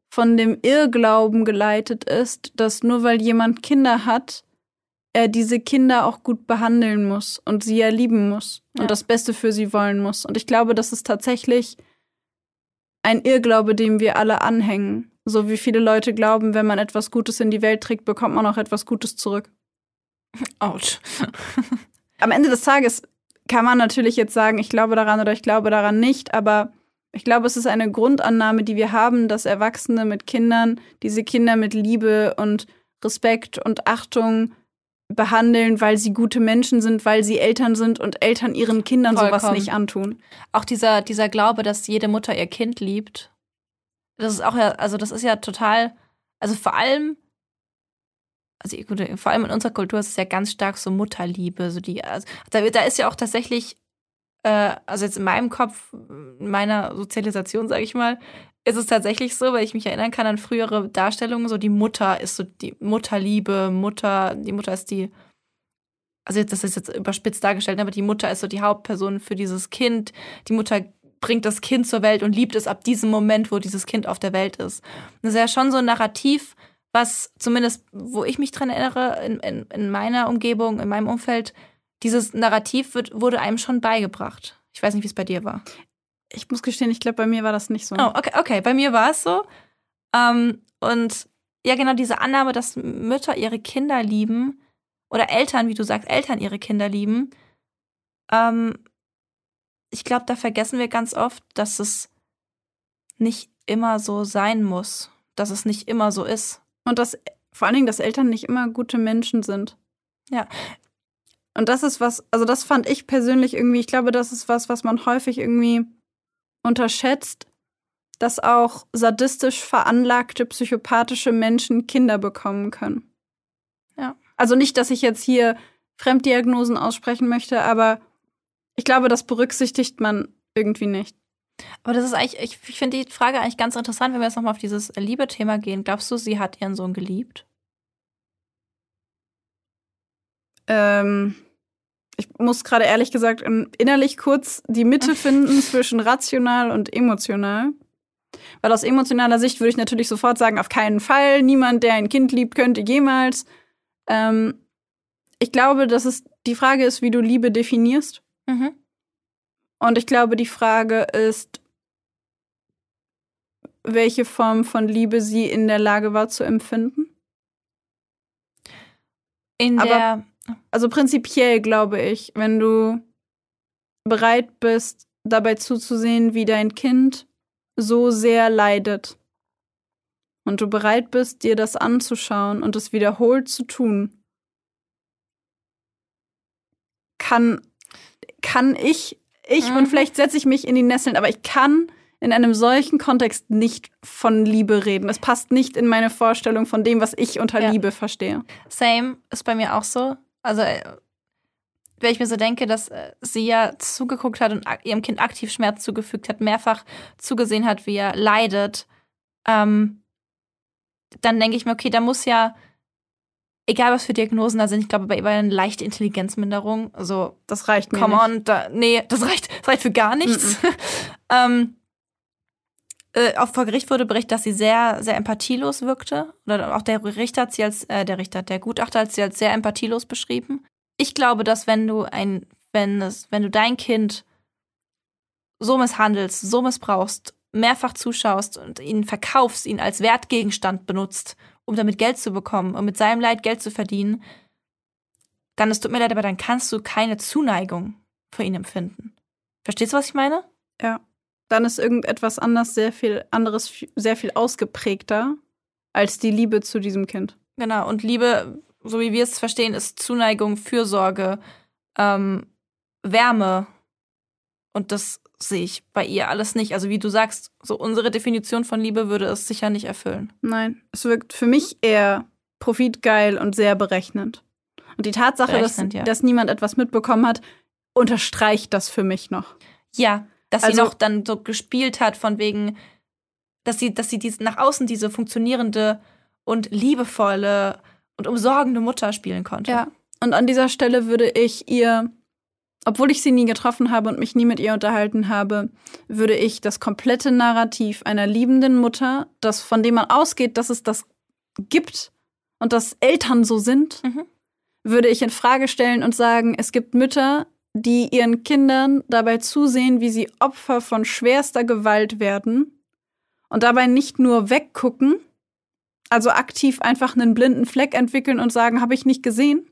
von dem Irrglauben geleitet ist, dass nur weil jemand Kinder hat, er diese Kinder auch gut behandeln muss und sie ja lieben muss ja. und das Beste für sie wollen muss. Und ich glaube, das ist tatsächlich ein Irrglaube, dem wir alle anhängen. So wie viele Leute glauben, wenn man etwas Gutes in die Welt trägt, bekommt man auch etwas Gutes zurück. (laughs) Autsch. (laughs) Am Ende des Tages kann man natürlich jetzt sagen, ich glaube daran oder ich glaube daran nicht, aber ich glaube, es ist eine Grundannahme, die wir haben, dass Erwachsene mit Kindern diese Kinder mit Liebe und Respekt und Achtung behandeln, weil sie gute Menschen sind, weil sie Eltern sind und Eltern ihren Kindern Vollkommen. sowas nicht antun. Auch dieser, dieser Glaube, dass jede Mutter ihr Kind liebt, das ist auch ja, also das ist ja total, also vor allem, also gut, vor allem in unserer Kultur ist es ja ganz stark so Mutterliebe, so die, also da, da ist ja auch tatsächlich, äh, also jetzt in meinem Kopf, in meiner Sozialisation, sage ich mal, ist es tatsächlich so, weil ich mich erinnern kann an frühere Darstellungen, so die Mutter ist so die Mutterliebe, Mutter, die Mutter ist die, also das ist jetzt überspitzt dargestellt, aber die Mutter ist so die Hauptperson für dieses Kind. Die Mutter bringt das Kind zur Welt und liebt es ab diesem Moment, wo dieses Kind auf der Welt ist. Das ist ja schon so ein Narrativ, was zumindest, wo ich mich dran erinnere, in, in, in meiner Umgebung, in meinem Umfeld, dieses Narrativ wird, wurde einem schon beigebracht. Ich weiß nicht, wie es bei dir war. Ich muss gestehen, ich glaube, bei mir war das nicht so. Oh, okay, okay. Bei mir war es so. Ähm, und ja, genau diese Annahme, dass Mütter ihre Kinder lieben oder Eltern, wie du sagst, Eltern ihre Kinder lieben. Ähm, ich glaube, da vergessen wir ganz oft, dass es nicht immer so sein muss, dass es nicht immer so ist. Und dass vor allen Dingen, dass Eltern nicht immer gute Menschen sind. Ja. Und das ist was, also das fand ich persönlich irgendwie, ich glaube, das ist was, was man häufig irgendwie unterschätzt, dass auch sadistisch veranlagte psychopathische Menschen Kinder bekommen können. Ja. Also nicht, dass ich jetzt hier Fremddiagnosen aussprechen möchte, aber ich glaube, das berücksichtigt man irgendwie nicht. Aber das ist eigentlich, ich, ich finde die Frage eigentlich ganz interessant, wenn wir jetzt nochmal auf dieses Liebe-Thema gehen. Glaubst du, sie hat ihren Sohn geliebt? Ähm, ich muss gerade ehrlich gesagt innerlich kurz die Mitte finden zwischen rational und emotional. Weil aus emotionaler Sicht würde ich natürlich sofort sagen, auf keinen Fall, niemand, der ein Kind liebt, könnte jemals. Ähm, ich glaube, dass es die Frage ist, wie du Liebe definierst. Mhm. Und ich glaube, die Frage ist, welche Form von Liebe sie in der Lage war zu empfinden. In der Aber also prinzipiell glaube ich, wenn du bereit bist, dabei zuzusehen, wie dein Kind so sehr leidet und du bereit bist, dir das anzuschauen und es wiederholt zu tun, kann, kann ich, ich mhm. und vielleicht setze ich mich in die Nesseln, aber ich kann in einem solchen Kontext nicht von Liebe reden. Es passt nicht in meine Vorstellung von dem, was ich unter ja. Liebe verstehe. Same ist bei mir auch so. Also, äh, wenn ich mir so denke, dass äh, sie ja zugeguckt hat und ihrem Kind aktiv Schmerz zugefügt hat, mehrfach zugesehen hat, wie er leidet, ähm, dann denke ich mir, okay, da muss ja, egal was für Diagnosen da sind, ich glaube, bei ihr war eine leichte Intelligenzminderung. Also, Das reicht mir come nicht. on, da, nee, das reicht, das reicht für gar nichts. (laughs) ähm, äh, auch vor Gericht wurde berichtet, dass sie sehr, sehr empathielos wirkte. Oder auch der Richter hat sie als, äh, der Richter, der Gutachter hat sie als sehr empathielos beschrieben. Ich glaube, dass wenn du ein, wenn es, wenn du dein Kind so misshandelst, so missbrauchst, mehrfach zuschaust und ihn verkaufst, ihn als Wertgegenstand benutzt, um damit Geld zu bekommen und mit seinem Leid Geld zu verdienen, dann es tut mir leid, aber dann kannst du keine Zuneigung für ihn empfinden. Verstehst du, was ich meine? Ja. Dann ist irgendetwas anders sehr viel anderes, sehr viel ausgeprägter als die Liebe zu diesem Kind. Genau. Und Liebe, so wie wir es verstehen, ist Zuneigung, Fürsorge, ähm, Wärme. Und das sehe ich bei ihr alles nicht. Also wie du sagst, so unsere Definition von Liebe würde es sicher nicht erfüllen. Nein, es wirkt für mich eher profitgeil und sehr berechnend. Und die Tatsache, dass, ja. dass niemand etwas mitbekommen hat, unterstreicht das für mich noch. Ja, dass Also- sie noch dann so gespielt hat von wegen, dass sie, dass sie diese, nach außen diese funktionierende und liebevolle und umsorgende Mutter spielen konnte. Ja. Und an dieser Stelle würde ich ihr, obwohl ich sie nie getroffen habe und mich nie mit ihr unterhalten habe, würde ich das komplette Narrativ einer liebenden Mutter, das von dem man ausgeht, dass es das gibt und dass Eltern so sind, Mhm. würde ich in Frage stellen und sagen, es gibt Mütter, die ihren Kindern dabei zusehen, wie sie Opfer von schwerster Gewalt werden und dabei nicht nur weggucken, also aktiv einfach einen blinden Fleck entwickeln und sagen, habe ich nicht gesehen,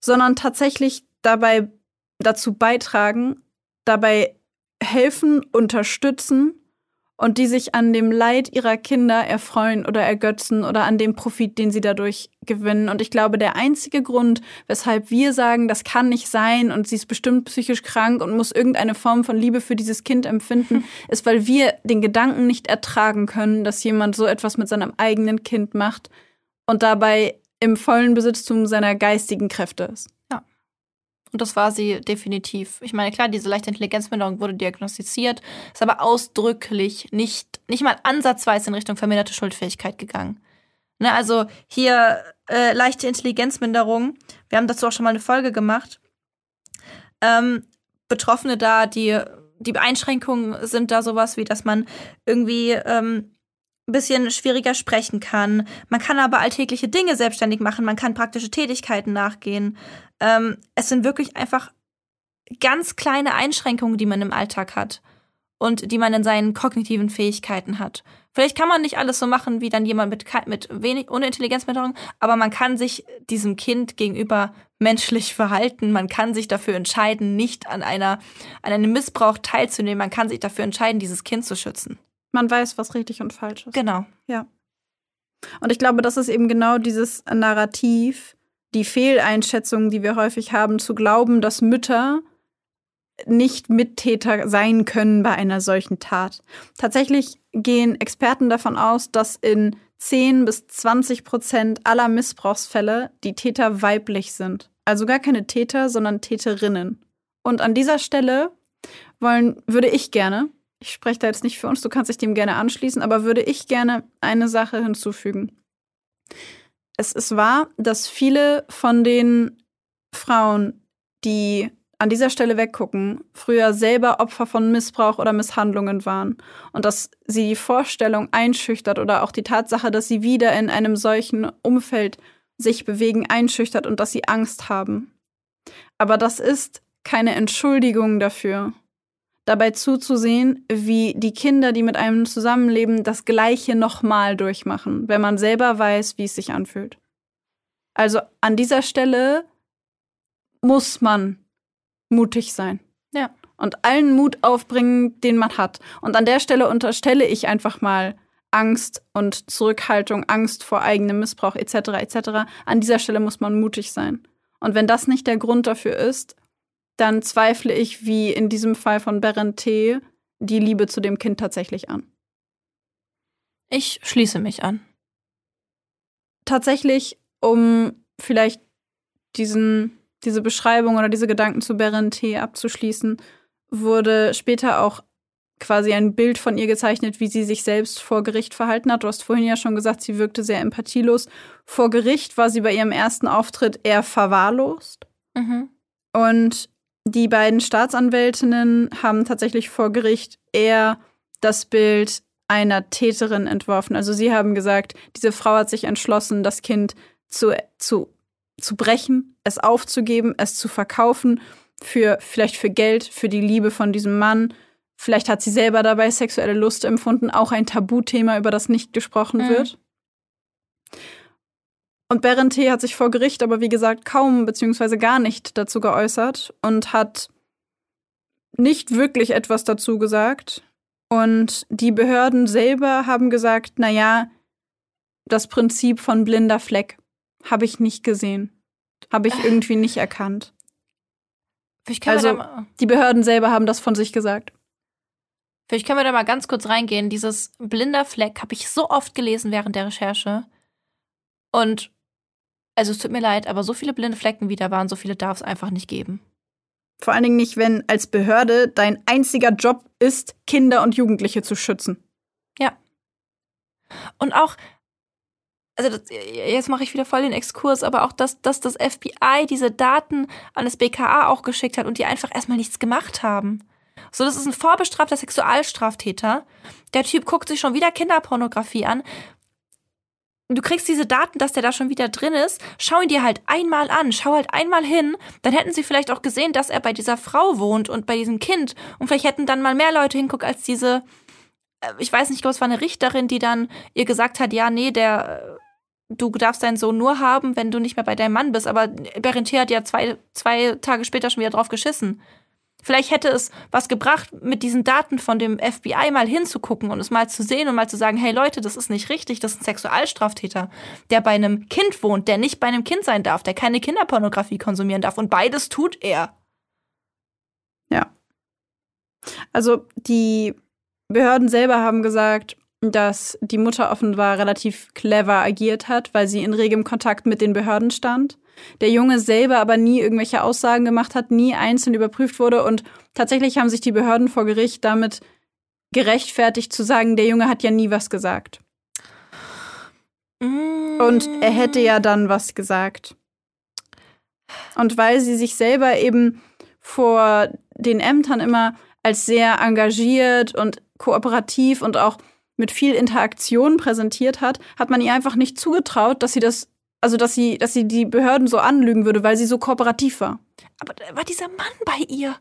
sondern tatsächlich dabei dazu beitragen, dabei helfen, unterstützen und die sich an dem Leid ihrer Kinder erfreuen oder ergötzen oder an dem Profit, den sie dadurch gewinnen. Und ich glaube, der einzige Grund, weshalb wir sagen, das kann nicht sein und sie ist bestimmt psychisch krank und muss irgendeine Form von Liebe für dieses Kind empfinden, (laughs) ist, weil wir den Gedanken nicht ertragen können, dass jemand so etwas mit seinem eigenen Kind macht und dabei im vollen Besitztum seiner geistigen Kräfte ist. Und das war sie definitiv. Ich meine, klar, diese leichte Intelligenzminderung wurde diagnostiziert, ist aber ausdrücklich nicht, nicht mal ansatzweise in Richtung verminderte Schuldfähigkeit gegangen. Ne, also hier äh, leichte Intelligenzminderung. Wir haben dazu auch schon mal eine Folge gemacht. Ähm, Betroffene da, die, die Einschränkungen sind da sowas wie, dass man irgendwie ähm, ein bisschen schwieriger sprechen kann. Man kann aber alltägliche Dinge selbstständig machen, man kann praktische Tätigkeiten nachgehen. Ähm, es sind wirklich einfach ganz kleine Einschränkungen, die man im Alltag hat und die man in seinen kognitiven Fähigkeiten hat. Vielleicht kann man nicht alles so machen wie dann jemand mit, mit wenig, ohne Intelligenzminderung, aber man kann sich diesem Kind gegenüber menschlich (laughs) verhalten. Man kann sich dafür entscheiden, nicht an, einer, an einem Missbrauch teilzunehmen. Man kann sich dafür entscheiden, dieses Kind zu schützen. Man weiß, was richtig und falsch ist. Genau. Und ich glaube, das ist eben genau dieses Narrativ, die Fehleinschätzung, die wir häufig haben, zu glauben, dass Mütter nicht Mittäter sein können bei einer solchen Tat. Tatsächlich gehen Experten davon aus, dass in 10 bis 20 Prozent aller Missbrauchsfälle die Täter weiblich sind. Also gar keine Täter, sondern Täterinnen. Und an dieser Stelle wollen, würde ich gerne, ich spreche da jetzt nicht für uns, du kannst dich dem gerne anschließen, aber würde ich gerne eine Sache hinzufügen. Es ist wahr, dass viele von den Frauen, die an dieser Stelle weggucken, früher selber Opfer von Missbrauch oder Misshandlungen waren und dass sie die Vorstellung einschüchtert oder auch die Tatsache, dass sie wieder in einem solchen Umfeld sich bewegen, einschüchtert und dass sie Angst haben. Aber das ist keine Entschuldigung dafür, dabei zuzusehen, wie die Kinder, die mit einem zusammenleben, das Gleiche nochmal durchmachen, wenn man selber weiß, wie es sich anfühlt. Also an dieser Stelle muss man mutig sein. Ja. Und allen Mut aufbringen, den man hat. Und an der Stelle unterstelle ich einfach mal Angst und Zurückhaltung, Angst vor eigenem Missbrauch etc. etc. An dieser Stelle muss man mutig sein. Und wenn das nicht der Grund dafür ist, dann zweifle ich, wie in diesem Fall von Berente, die Liebe zu dem Kind tatsächlich an. Ich schließe mich an. Tatsächlich, um vielleicht diesen, diese Beschreibung oder diese Gedanken zu Berente abzuschließen, wurde später auch quasi ein Bild von ihr gezeichnet, wie sie sich selbst vor Gericht verhalten hat. Du hast vorhin ja schon gesagt, sie wirkte sehr empathielos. Vor Gericht war sie bei ihrem ersten Auftritt eher verwahrlost. Mhm. Und die beiden Staatsanwältinnen haben tatsächlich vor Gericht eher das Bild einer Täterin entworfen. Also sie haben gesagt, diese Frau hat sich entschlossen, das Kind zu, zu, zu brechen, es aufzugeben, es zu verkaufen, für vielleicht für Geld, für die Liebe von diesem Mann. Vielleicht hat sie selber dabei sexuelle Lust empfunden, auch ein Tabuthema, über das nicht gesprochen Mhm. wird. Und Berente hat sich vor Gericht aber, wie gesagt, kaum beziehungsweise gar nicht dazu geäußert und hat nicht wirklich etwas dazu gesagt. Und die Behörden selber haben gesagt, na ja, das Prinzip von blinder Fleck habe ich nicht gesehen. Habe ich irgendwie nicht erkannt. Vielleicht können, Also- wir da mal, Die Behörden selber haben das von sich gesagt. vielleicht können wir da mal ganz kurz reingehen. Dieses blinder Fleck habe ich so oft gelesen während der Recherche. Und also es tut mir leid, aber so viele blinde Flecken wie da waren, so viele darf es einfach nicht geben. Vor allen Dingen nicht, wenn als Behörde dein einziger Job ist, Kinder und Jugendliche zu schützen. Und auch, also das, jetzt mache ich wieder voll den Exkurs, aber auch, dass, dass das FBI diese Daten an das BKA auch geschickt hat und die einfach erstmal nichts gemacht haben. So, das ist ein vorbestrafter Sexualstraftäter. Der Typ guckt sich schon wieder Kinderpornografie an. Du kriegst diese Daten, dass der da schon wieder drin ist. Schau ihn dir halt einmal an, schau halt einmal hin. Dann hätten sie vielleicht auch gesehen, dass er bei dieser Frau wohnt und bei diesem Kind. Und vielleicht hätten dann mal mehr Leute hinguckt als diese äh, ich weiß nicht, ich glaube, es war eine Richterin, die dann ihr gesagt hat, ja, nee, der, äh, du darfst deinen Sohn nur haben, wenn du nicht mehr bei deinem Mann bist. Aber Berentier hat ja zwei, zwei Tage später schon wieder drauf geschissen. Vielleicht hätte es was gebracht, mit diesen Daten von dem FBI mal hinzugucken und es mal zu sehen und mal zu sagen, hey Leute, das ist nicht richtig, das ist ein Sexualstraftäter, der bei einem Kind wohnt, der nicht bei einem Kind sein darf, der keine Kinderpornografie konsumieren darf. Und beides tut er. Also die Behörden selber haben gesagt, dass die Mutter offenbar relativ clever agiert hat, weil sie in regem Kontakt mit den Behörden stand. Der Junge selber aber nie irgendwelche Aussagen gemacht hat, nie einzeln überprüft wurde und tatsächlich haben sich die Behörden vor Gericht damit gerechtfertigt zu sagen, der Junge hat ja nie was gesagt. Und er hätte ja dann was gesagt. Und weil sie sich selber eben vor den Ämtern immer als sehr engagiert und kooperativ und auch mit viel Interaktion präsentiert hat, hat man ihr einfach nicht zugetraut, dass sie das, also dass sie, dass sie die Behörden so anlügen würde, weil sie so kooperativ war. Aber da war dieser Mann bei ihr,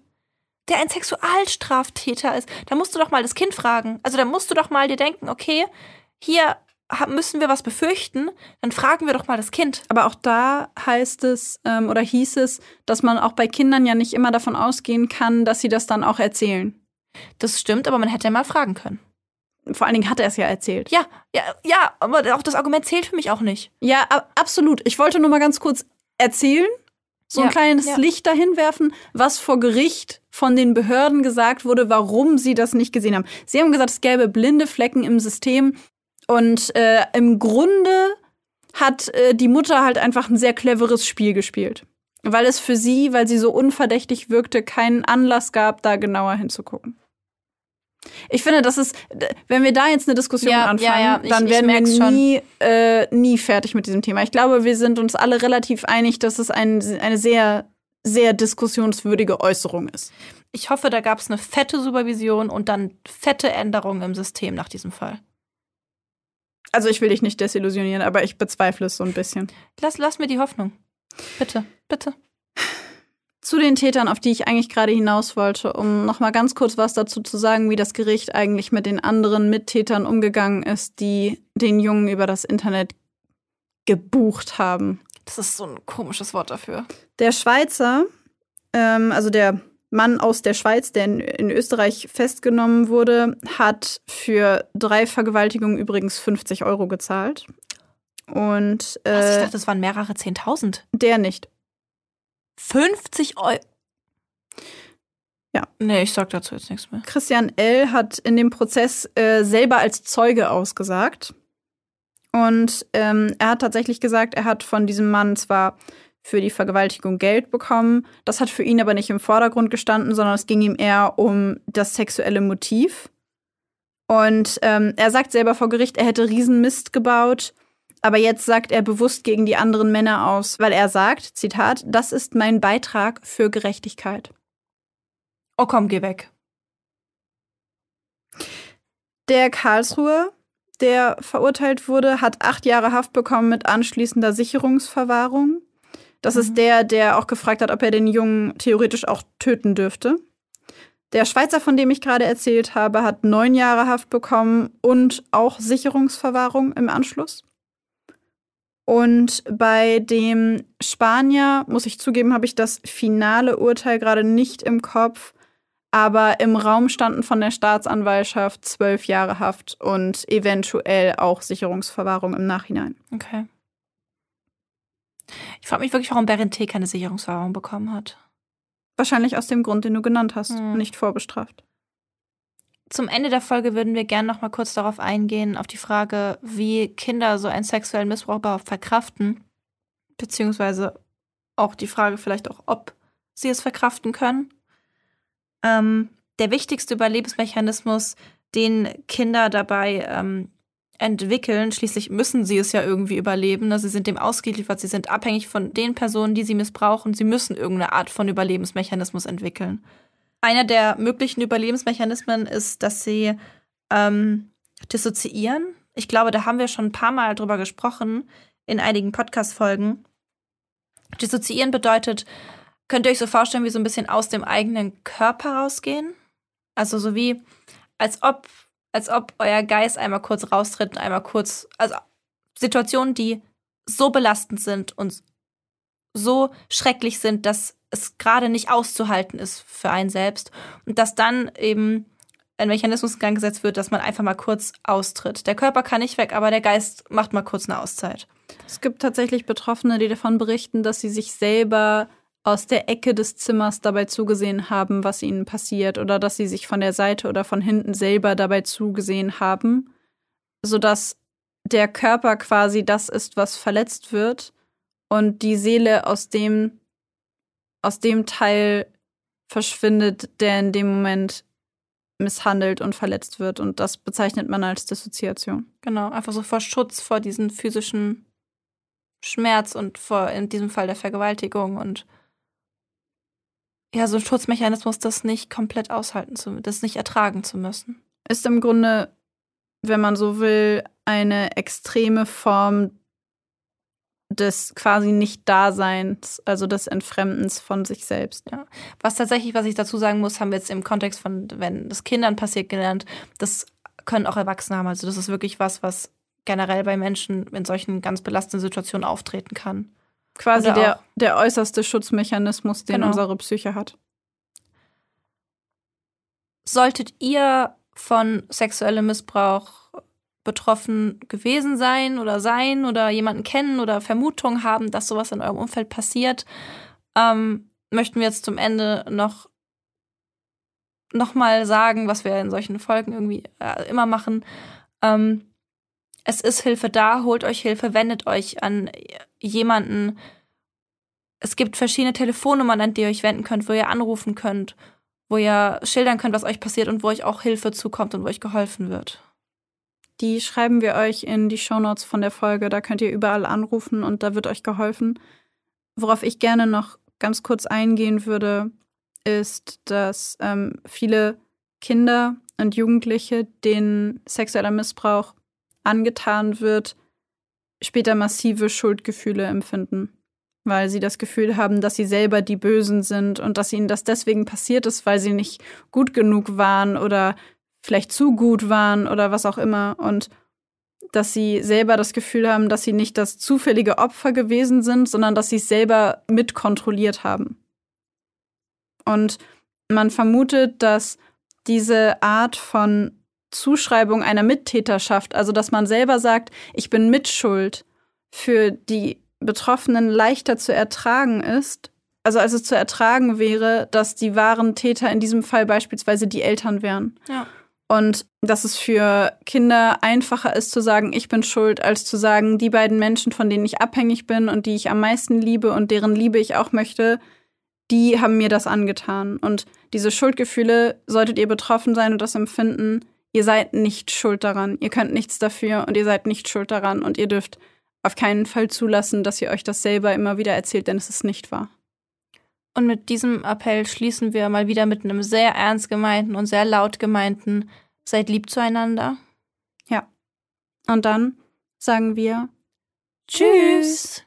der ein Sexualstraftäter ist. Da musst du doch mal das Kind fragen. Also da musst du doch mal dir denken, okay, hier müssen wir was befürchten, dann fragen wir doch mal das Kind. Aber auch da heißt es ähm, oder hieß es, dass man auch bei Kindern ja nicht immer davon ausgehen kann, dass sie das dann auch erzählen. Das stimmt, aber man hätte ja mal fragen können. Vor allen Dingen hat er es ja erzählt. Ja, ja, ja, aber auch das Argument zählt für mich auch nicht. Ja, absolut. Ich wollte nur mal ganz kurz erzählen, so ein Ja, kleines ja. Licht dahin werfen, was vor Gericht von den Behörden gesagt wurde, warum sie das nicht gesehen haben. Sie haben gesagt, es gäbe blinde Flecken im System und äh, im Grunde hat äh, die Mutter halt einfach ein sehr cleveres Spiel gespielt. Weil es für sie, weil sie so unverdächtig wirkte, keinen Anlass gab, da genauer hinzugucken. Ich finde, das ist, wenn wir da jetzt eine Diskussion Ja, anfangen, ja, ja, ich- dann werden wir nie, äh, nie fertig mit diesem Thema. Ich glaube, wir sind uns alle relativ einig, dass es ein, eine sehr, sehr diskussionswürdige Äußerung ist. Ich hoffe, da gab es eine fette Supervision und dann fette Änderungen im System nach diesem Fall. Also ich will dich nicht desillusionieren, aber ich bezweifle es so ein bisschen. Lass, lass mir die Hoffnung. Bitte, bitte. Zu den Tätern, auf die ich eigentlich gerade hinaus wollte, um noch mal ganz kurz was dazu zu sagen, wie das Gericht eigentlich mit den anderen Mittätern umgegangen ist, die den Jungen über das Internet gebucht haben. Das ist so ein komisches Wort dafür. Der Schweizer, ähm, also der Mann aus der Schweiz, der in, in Österreich festgenommen wurde, hat für drei Vergewaltigungen übrigens 50 Euro gezahlt. Und Was, ich äh, dachte, das waren mehrere Zehntausend. der nicht. 50 Euro. Ja. Nee, ich sag dazu jetzt nichts mehr. Christian L. hat in dem Prozess äh, selber als Zeuge ausgesagt. Und ähm, er hat tatsächlich gesagt, er hat von diesem Mann zwar für die Vergewaltigung Geld bekommen. Das hat für ihn aber nicht im Vordergrund gestanden, sondern es ging ihm eher um das sexuelle Motiv. Und ähm, er sagt selber vor Gericht, er hätte Riesenmist gebaut. Aber jetzt sagt er bewusst gegen die anderen Männer aus, weil er sagt, Zitat, das ist mein Beitrag für Gerechtigkeit. Oh komm, geh weg. Der Karlsruhe, der verurteilt wurde, hat acht Jahre Haft bekommen mit anschließender Sicherungsverwahrung. Das mhm. ist der, der auch gefragt hat, ob er den Jungen theoretisch auch töten dürfte. Der Schweizer, von dem ich gerade erzählt habe, hat neun Jahre Haft bekommen und auch Sicherungsverwahrung im Anschluss. Und bei dem Spanier, muss ich zugeben, habe ich das finale Urteil gerade nicht im Kopf. Aber im Raum standen von der Staatsanwaltschaft zwölf Jahre Haft und eventuell auch Sicherungsverwahrung im Nachhinein. Okay. Ich frage mich wirklich, warum Berente keine Sicherungsverwahrung bekommen hat. Wahrscheinlich aus dem Grund, den du genannt hast, hm. nicht vorbestraft. Zum Ende der Folge würden wir gerne noch mal kurz darauf eingehen, auf die Frage, wie Kinder so einen sexuellen Missbrauch überhaupt verkraften. Beziehungsweise auch die Frage vielleicht auch, ob sie es verkraften können. Ähm, der wichtigste Überlebensmechanismus, den Kinder dabei ähm, entwickeln, schließlich müssen sie es ja irgendwie überleben. Ne? Sie sind dem ausgeliefert, sie sind abhängig von den Personen, die sie missbrauchen. Sie müssen irgendeine Art von Überlebensmechanismus entwickeln. Einer der möglichen Überlebensmechanismen ist, dass sie ähm, dissoziieren. Ich glaube, da haben wir schon ein paar Mal drüber gesprochen in einigen Podcast-Folgen. Dissoziieren bedeutet, könnt ihr euch so vorstellen, wie so ein bisschen aus dem eigenen Körper rausgehen? Also so wie, als ob, als ob euer Geist einmal kurz raustritt und einmal kurz, also Situationen, die so belastend sind und so schrecklich sind, dass es gerade nicht auszuhalten ist für einen selbst. Und dass dann eben ein Mechanismus in Gang gesetzt wird, dass man einfach mal kurz austritt. Der Körper kann nicht weg, aber der Geist macht mal kurz eine Auszeit. Es gibt tatsächlich Betroffene, die davon berichten, dass sie sich selber aus der Ecke des Zimmers dabei zugesehen haben, was ihnen passiert, oder dass sie sich von der Seite oder von hinten selber dabei zugesehen haben, sodass der Körper quasi das ist, was verletzt wird und die Seele aus dem aus dem Teil verschwindet, der in dem Moment misshandelt und verletzt wird. Und das bezeichnet man als Dissoziation. Genau, einfach so vor Schutz vor diesem physischen Schmerz und vor in diesem Fall der Vergewaltigung und ja, so ein Schutzmechanismus, das nicht komplett aushalten zu, das nicht ertragen zu müssen. Ist im Grunde, wenn man so will, eine extreme Form des quasi Nicht-Daseins, also des Entfremdens von sich selbst. Ja. Was tatsächlich, was ich dazu sagen muss, haben wir jetzt im Kontext von, wenn das Kindern passiert, gelernt, das können auch Erwachsene haben. Also das ist wirklich was, was generell bei Menschen in solchen ganz belastenden Situationen auftreten kann. Quasi der, der äußerste Schutzmechanismus, den genau. unsere Psyche hat. Solltet ihr von sexuellem Missbrauch betroffen gewesen sein oder sein oder jemanden kennen oder Vermutungen haben, dass sowas in eurem Umfeld passiert, ähm, möchten wir jetzt zum Ende noch mal sagen, was wir in solchen Folgen irgendwie äh, immer machen. Ähm, es ist Hilfe da, holt euch Hilfe, wendet euch an jemanden. Es gibt verschiedene Telefonnummern, an die ihr euch wenden könnt, wo ihr anrufen könnt, wo ihr schildern könnt, was euch passiert und wo euch auch Hilfe zukommt und wo euch geholfen wird. Die schreiben wir euch in die Shownotes von der Folge. Da könnt ihr überall anrufen und da wird euch geholfen. Worauf ich gerne noch ganz kurz eingehen würde, ist, dass ähm, viele Kinder und Jugendliche, denen sexueller Missbrauch angetan wird, später massive Schuldgefühle empfinden, weil sie das Gefühl haben, dass sie selber die Bösen sind und dass ihnen das deswegen passiert ist, weil sie nicht gut genug waren oder vielleicht zu gut waren oder was auch immer und dass sie selber das Gefühl haben, dass sie nicht das zufällige Opfer gewesen sind, sondern dass sie es selber mitkontrolliert haben. Und man vermutet, dass diese Art von Zuschreibung einer Mittäterschaft, also dass man selber sagt, ich bin mitschuld, für die Betroffenen leichter zu ertragen ist, also als es zu ertragen wäre, dass die wahren Täter in diesem Fall beispielsweise die Eltern wären. Ja. Und dass es für Kinder einfacher ist zu sagen, ich bin schuld, als zu sagen, die beiden Menschen, von denen ich abhängig bin und die ich am meisten liebe und deren Liebe ich auch möchte, die haben mir das angetan. Und diese Schuldgefühle, solltet ihr betroffen sein und das empfinden, ihr seid nicht schuld daran. Ihr könnt nichts dafür und ihr seid nicht schuld daran und ihr dürft auf keinen Fall zulassen, dass ihr euch das selber immer wieder erzählt, denn es ist nicht wahr. Und mit diesem Appell schließen wir mal wieder mit einem sehr ernst gemeinten und sehr laut gemeinten Seid lieb zueinander. Ja. Und dann sagen wir Tschüss.